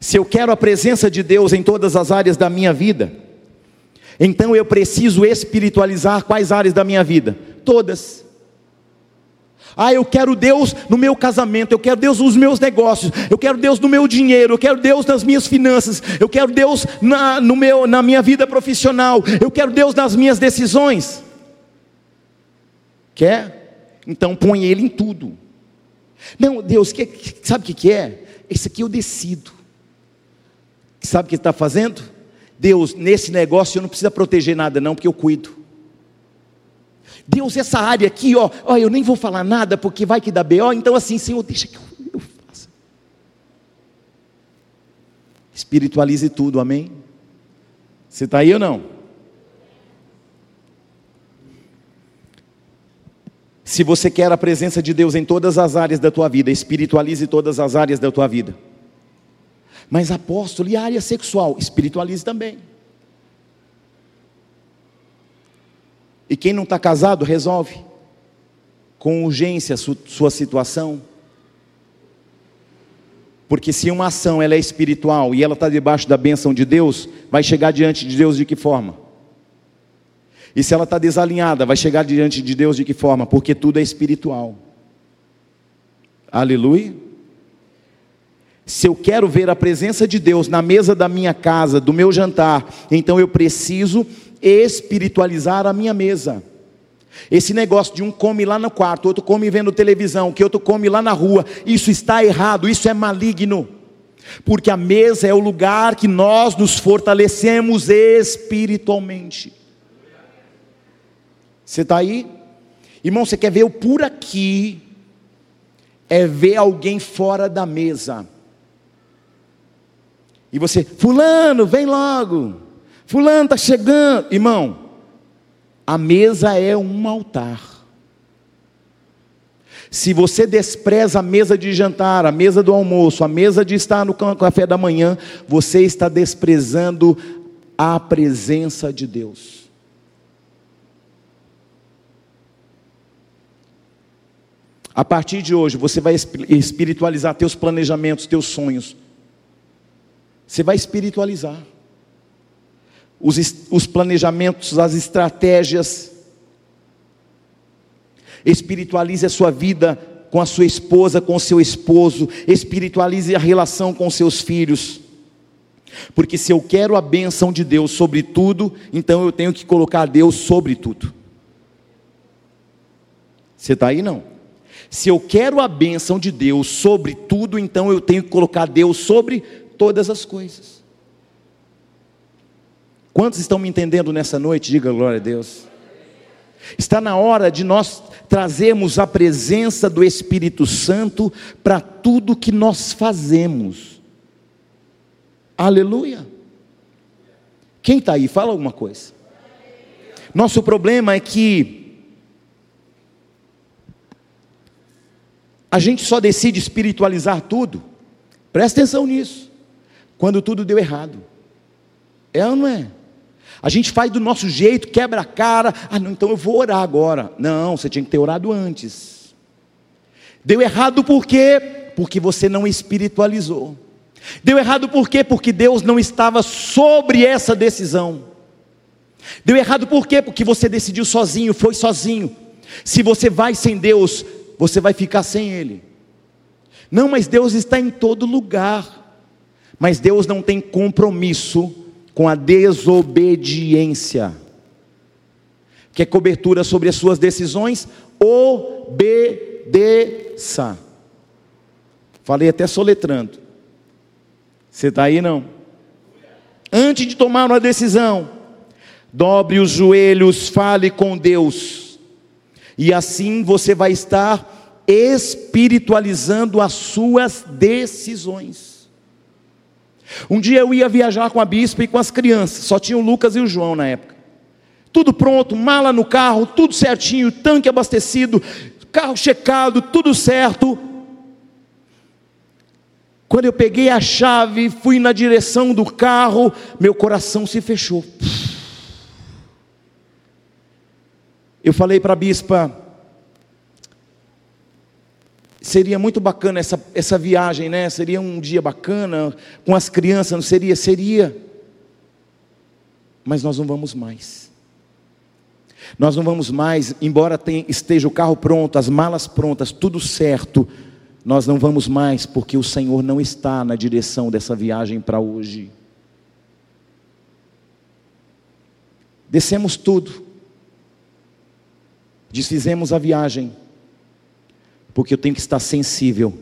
Se eu quero a presença de Deus em todas as áreas da minha vida, então eu preciso espiritualizar quais áreas da minha vida? Todas. Ah, eu quero Deus no meu casamento, eu quero Deus nos meus negócios, eu quero Deus no meu dinheiro, eu quero Deus nas minhas finanças, eu quero Deus na, no meu, na minha vida profissional, eu quero Deus nas minhas decisões. Quer? Então põe Ele em tudo. Não, Deus, que, sabe o que, que é? Esse aqui eu decido. Sabe o que está fazendo? Deus, nesse negócio eu não preciso proteger nada, não, porque eu cuido. Deus, essa área aqui, ó, ó, eu nem vou falar nada porque vai que dá B.O., então assim, Senhor, deixa que eu, eu faça. Espiritualize tudo, amém? Você está aí ou não? Se você quer a presença de Deus em todas as áreas da tua vida, espiritualize todas as áreas da tua vida. Mas apóstolo, e área sexual? Espiritualize também. E quem não está casado, resolve com urgência sua situação. Porque se uma ação ela é espiritual e ela está debaixo da bênção de Deus, vai chegar diante de Deus de que forma? E se ela está desalinhada, vai chegar diante de Deus de que forma? Porque tudo é espiritual. Aleluia. Se eu quero ver a presença de Deus na mesa da minha casa, do meu jantar, então eu preciso espiritualizar a minha mesa. Esse negócio de um come lá no quarto, outro come vendo televisão, que outro come lá na rua, isso está errado, isso é maligno. Porque a mesa é o lugar que nós nos fortalecemos espiritualmente. Você está aí? Irmão, você quer ver o por aqui? É ver alguém fora da mesa. E você, Fulano, vem logo. Fulano está chegando. Irmão, a mesa é um altar. Se você despreza a mesa de jantar, a mesa do almoço, a mesa de estar no café da manhã, você está desprezando a presença de Deus. A partir de hoje, você vai espiritualizar teus planejamentos, teus sonhos. Você vai espiritualizar os, os planejamentos, as estratégias. Espiritualize a sua vida com a sua esposa, com o seu esposo, espiritualize a relação com seus filhos. Porque se eu quero a bênção de Deus sobre tudo, então eu tenho que colocar Deus sobre tudo. Você está aí não? Se eu quero a bênção de Deus sobre tudo, então eu tenho que colocar Deus sobre todas as coisas. Quantos estão me entendendo nessa noite? Diga glória a Deus. Está na hora de nós trazermos a presença do Espírito Santo para tudo que nós fazemos. Aleluia. Quem está aí? Fala alguma coisa. Nosso problema é que a gente só decide espiritualizar tudo. Presta atenção nisso. Quando tudo deu errado. É ou não é? A gente faz do nosso jeito, quebra a cara. Ah, não, então eu vou orar agora. Não, você tinha que ter orado antes. Deu errado por quê? Porque você não espiritualizou. Deu errado por quê? Porque Deus não estava sobre essa decisão. Deu errado por quê? Porque você decidiu sozinho, foi sozinho. Se você vai sem Deus, você vai ficar sem Ele. Não, mas Deus está em todo lugar. Mas Deus não tem compromisso com a desobediência. Quer cobertura sobre as suas decisões? Obedeça. Falei até soletrando. Você está aí não? Antes de tomar uma decisão, dobre os joelhos, fale com Deus, e assim você vai estar espiritualizando as suas decisões. Um dia eu ia viajar com a bispa e com as crianças, só tinha o Lucas e o João na época. Tudo pronto, mala no carro, tudo certinho, tanque abastecido, carro checado, tudo certo. Quando eu peguei a chave, fui na direção do carro, meu coração se fechou. Eu falei para a bispa, Seria muito bacana essa, essa viagem, né? Seria um dia bacana com as crianças, não seria? Seria. Mas nós não vamos mais. Nós não vamos mais, embora tenha, esteja o carro pronto, as malas prontas, tudo certo, nós não vamos mais porque o Senhor não está na direção dessa viagem para hoje. Descemos tudo, desfizemos a viagem, porque eu tenho que estar sensível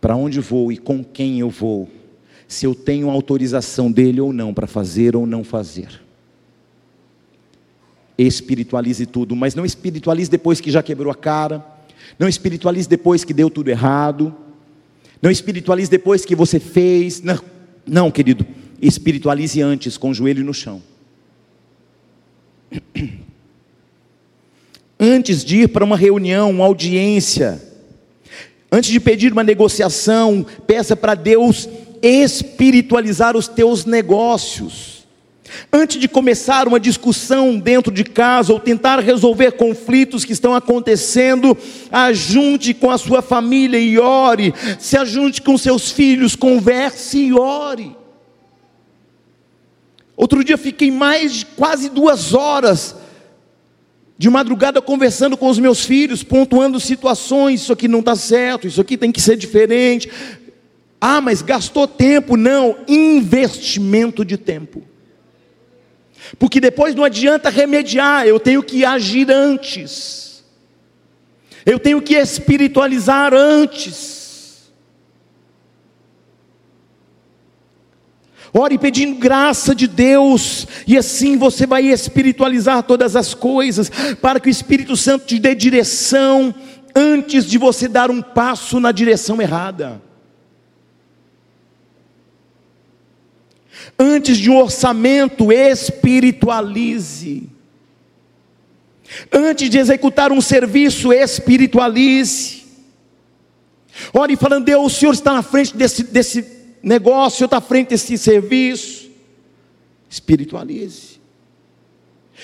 para onde vou e com quem eu vou, se eu tenho autorização dele ou não para fazer ou não fazer. Espiritualize tudo, mas não espiritualize depois que já quebrou a cara, não espiritualize depois que deu tudo errado, não espiritualize depois que você fez, não, não querido, espiritualize antes, com o joelho no chão. antes de ir para uma reunião, uma audiência, Antes de pedir uma negociação, peça para Deus espiritualizar os teus negócios. Antes de começar uma discussão dentro de casa ou tentar resolver conflitos que estão acontecendo, ajunte com a sua família e ore, se ajunte com seus filhos, converse e ore. Outro dia fiquei mais de quase duas horas de madrugada conversando com os meus filhos, pontuando situações, isso aqui não está certo, isso aqui tem que ser diferente. Ah, mas gastou tempo? Não, investimento de tempo. Porque depois não adianta remediar, eu tenho que agir antes. Eu tenho que espiritualizar antes. Ore pedindo graça de Deus, e assim você vai espiritualizar todas as coisas, para que o Espírito Santo te dê direção, antes de você dar um passo na direção errada. Antes de um orçamento, espiritualize. Antes de executar um serviço, espiritualize. Ore falando, Deus, o Senhor está na frente desse, desse negócio, está frente desse serviço. Espiritualize.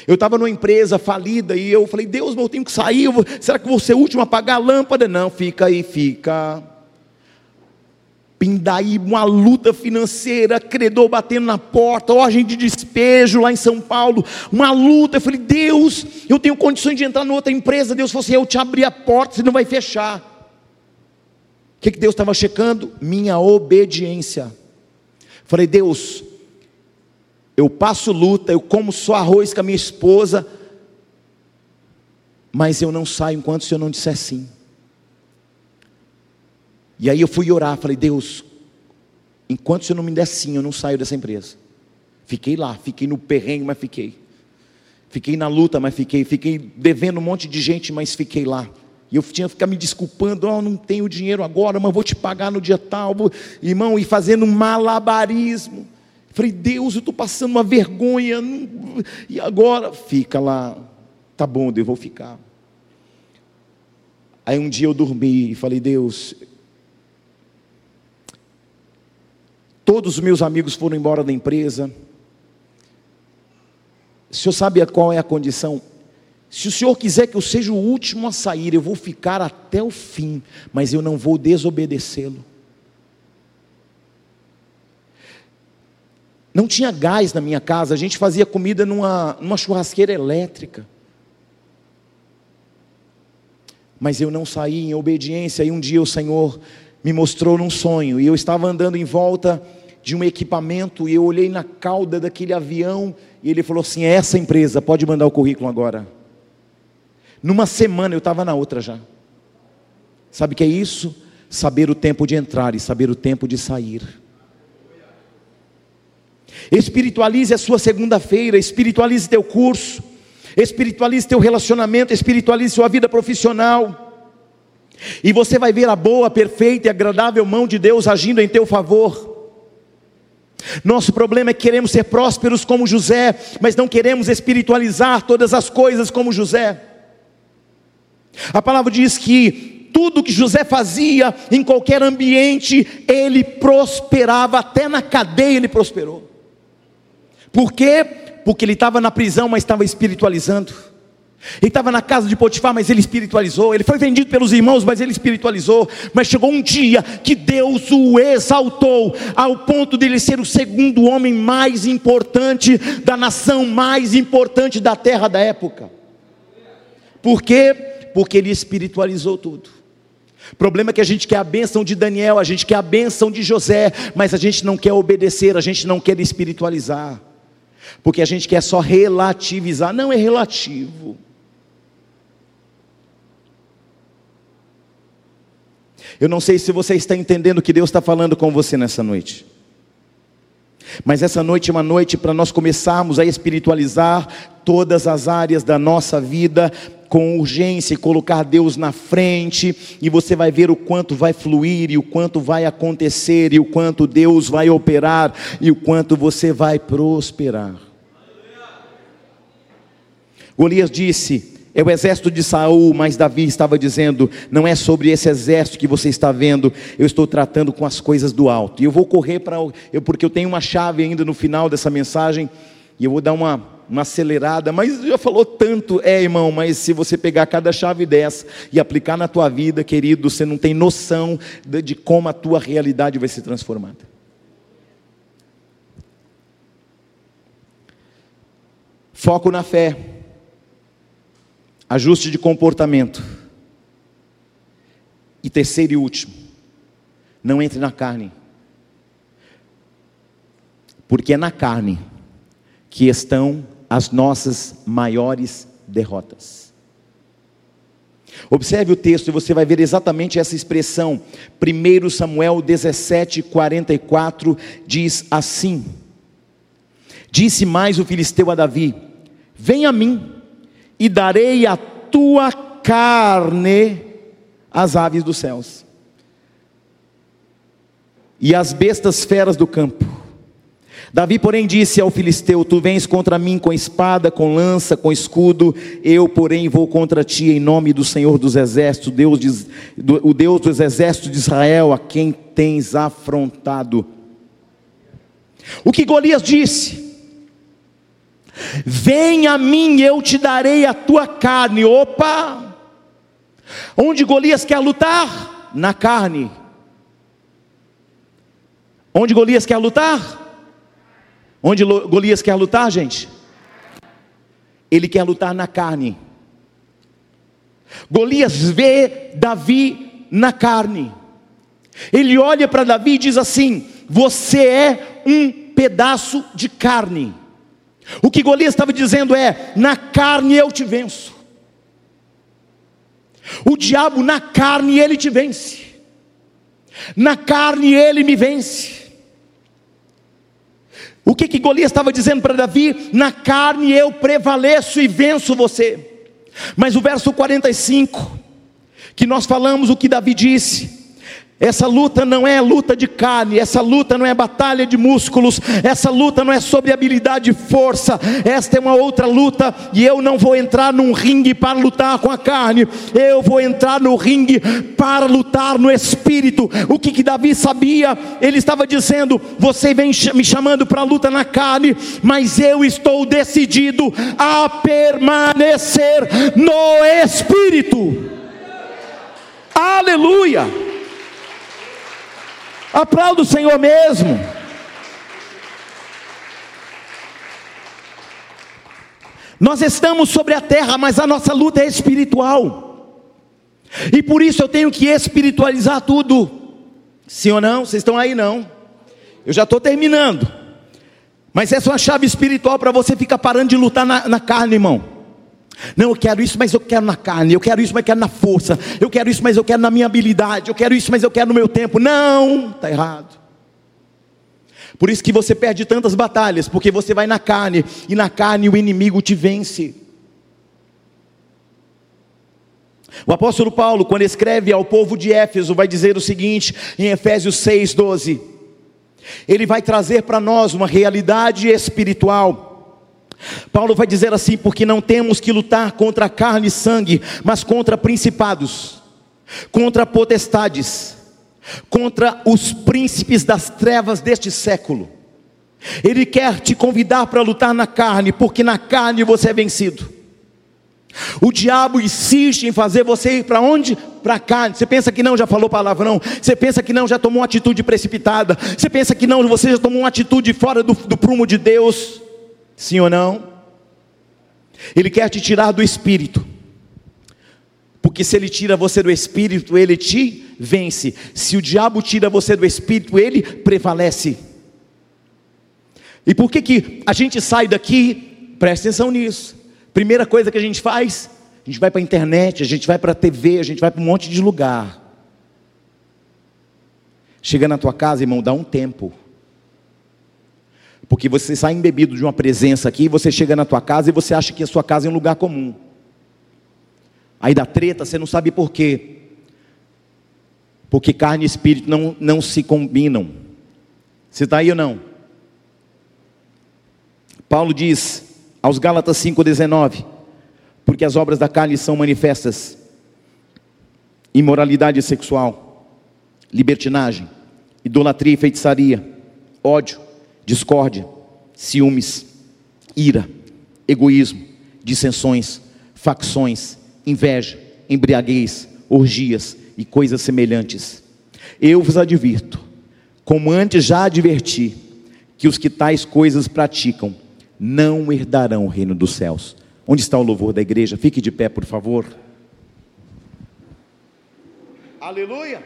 Eu estava numa empresa falida e eu falei, Deus, eu tenho que sair. Vou, será que vou ser o último a apagar a lâmpada? Não, fica aí, fica. Pindaí, uma luta financeira, credor batendo na porta, ordem de despejo lá em São Paulo, uma luta. Eu falei, Deus, eu tenho condições de entrar em outra empresa. Deus falou assim: eu te abri a porta, você não vai fechar. O que, que Deus estava checando? Minha obediência. Falei, Deus, eu passo luta, eu como só arroz com a minha esposa, mas eu não saio enquanto o Senhor não disser sim. E aí eu fui orar, falei, Deus, enquanto o Senhor não me der sim, eu não saio dessa empresa. Fiquei lá, fiquei no perrengue, mas fiquei. Fiquei na luta, mas fiquei. Fiquei devendo um monte de gente, mas fiquei lá. E eu tinha que ficar me desculpando, oh, não tenho dinheiro agora, mas vou te pagar no dia tal, irmão, e fazendo malabarismo. Falei, Deus, eu estou passando uma vergonha, e agora? Fica lá, tá bom, eu vou ficar. Aí um dia eu dormi e falei, Deus, todos os meus amigos foram embora da empresa. O senhor sabe qual é a condição? Se o Senhor quiser que eu seja o último a sair, eu vou ficar até o fim, mas eu não vou desobedecê-lo. Não tinha gás na minha casa, a gente fazia comida numa, numa churrasqueira elétrica. Mas eu não saí em obediência, e um dia o Senhor me mostrou num sonho, e eu estava andando em volta de um equipamento, e eu olhei na cauda daquele avião, e ele falou assim: é essa empresa, pode mandar o currículo agora. Numa semana eu estava na outra já. Sabe o que é isso? Saber o tempo de entrar e saber o tempo de sair. Espiritualize a sua segunda-feira, espiritualize teu curso, espiritualize teu relacionamento, espiritualize sua vida profissional. E você vai ver a boa, perfeita e agradável mão de Deus agindo em teu favor. Nosso problema é que queremos ser prósperos como José, mas não queremos espiritualizar todas as coisas como José. A palavra diz que tudo que José fazia em qualquer ambiente, ele prosperava, até na cadeia ele prosperou. Por quê? Porque ele estava na prisão, mas estava espiritualizando. Ele estava na casa de Potifar, mas ele espiritualizou. Ele foi vendido pelos irmãos, mas ele espiritualizou. Mas chegou um dia que Deus o exaltou, ao ponto de ele ser o segundo homem mais importante da nação mais importante da terra da época. Por quê? Porque ele espiritualizou tudo. O problema é que a gente quer a bênção de Daniel, a gente quer a bênção de José, mas a gente não quer obedecer, a gente não quer espiritualizar, porque a gente quer só relativizar, não é relativo. Eu não sei se você está entendendo o que Deus está falando com você nessa noite. Mas essa noite é uma noite para nós começarmos a espiritualizar todas as áreas da nossa vida com urgência e colocar Deus na frente, e você vai ver o quanto vai fluir, e o quanto vai acontecer, e o quanto Deus vai operar, e o quanto você vai prosperar. Golias disse: É o exército de Saul, mas Davi estava dizendo: não é sobre esse exército que você está vendo, eu estou tratando com as coisas do alto. E eu vou correr para. Porque eu tenho uma chave ainda no final dessa mensagem, e eu vou dar uma, uma acelerada, mas já falou tanto, é irmão, mas se você pegar cada chave dessa e aplicar na tua vida, querido, você não tem noção de, de como a tua realidade vai ser transformada. Foco na fé. Ajuste de comportamento. E terceiro e último, não entre na carne. Porque é na carne que estão as nossas maiores derrotas. Observe o texto e você vai ver exatamente essa expressão. 1 Samuel 17, 44 diz assim: Disse mais o filisteu a Davi: Vem a mim e darei a tua carne às aves dos céus e às bestas feras do campo. Davi, porém, disse ao filisteu: Tu vens contra mim com espada, com lança, com escudo, eu, porém, vou contra ti em nome do Senhor dos exércitos, Deus de, do, o Deus dos exércitos de Israel, a quem tens afrontado. O que Golias disse? Vem a mim, eu te darei a tua carne. Opa! Onde Golias quer lutar? Na carne. Onde Golias quer lutar? Onde Golias quer lutar, gente? Ele quer lutar na carne. Golias vê Davi na carne. Ele olha para Davi e diz assim: Você é um pedaço de carne. O que Golias estava dizendo é: na carne eu te venço. O diabo na carne ele te vence. Na carne ele me vence. O que que Golias estava dizendo para Davi? Na carne eu prevaleço e venço você. Mas o verso 45, que nós falamos o que Davi disse, essa luta não é luta de carne, essa luta não é batalha de músculos, essa luta não é sobre habilidade e força, esta é uma outra luta, e eu não vou entrar num ringue para lutar com a carne, eu vou entrar no ringue para lutar no espírito. O que, que Davi sabia? Ele estava dizendo: Você vem me chamando para a luta na carne, mas eu estou decidido a permanecer no espírito. Aleluia! Aplauda o Senhor mesmo. Nós estamos sobre a terra, mas a nossa luta é espiritual. E por isso eu tenho que espiritualizar tudo. Sim ou não? Vocês estão aí não? Eu já estou terminando. Mas essa é uma chave espiritual para você ficar parando de lutar na, na carne, irmão. Não, eu quero isso, mas eu quero na carne. Eu quero isso, mas eu quero na força. Eu quero isso, mas eu quero na minha habilidade. Eu quero isso, mas eu quero no meu tempo. Não, está errado. Por isso que você perde tantas batalhas, porque você vai na carne e na carne o inimigo te vence. O apóstolo Paulo, quando escreve ao povo de Éfeso, vai dizer o seguinte em Efésios 6:12. Ele vai trazer para nós uma realidade espiritual Paulo vai dizer assim: porque não temos que lutar contra carne e sangue, mas contra principados, contra potestades, contra os príncipes das trevas deste século. Ele quer te convidar para lutar na carne, porque na carne você é vencido. O diabo insiste em fazer você ir para onde? Para a carne. Você pensa que não, já falou palavrão. Você pensa que não, já tomou uma atitude precipitada. Você pensa que não, você já tomou uma atitude fora do, do prumo de Deus. Sim ou não? Ele quer te tirar do espírito. Porque se ele tira você do espírito, ele te vence. Se o diabo tira você do espírito, ele prevalece. E por que, que a gente sai daqui? Presta atenção nisso. Primeira coisa que a gente faz, a gente vai para a internet, a gente vai para a TV, a gente vai para um monte de lugar. Chega na tua casa, irmão, dá um tempo. Porque você sai embebido de uma presença aqui, você chega na tua casa e você acha que a sua casa é um lugar comum. Aí dá treta, você não sabe por quê. Porque carne e espírito não, não se combinam. Você está aí ou não? Paulo diz aos Gálatas 5,19: porque as obras da carne são manifestas: imoralidade sexual, libertinagem, idolatria e feitiçaria, ódio, discórdia, ciúmes, ira, egoísmo, dissensões, facções, inveja, embriaguez, orgias e coisas semelhantes. Eu vos advirto, como antes já adverti, que os que tais coisas praticam não herdarão o reino dos céus. Onde está o louvor da igreja? Fique de pé, por favor. Aleluia.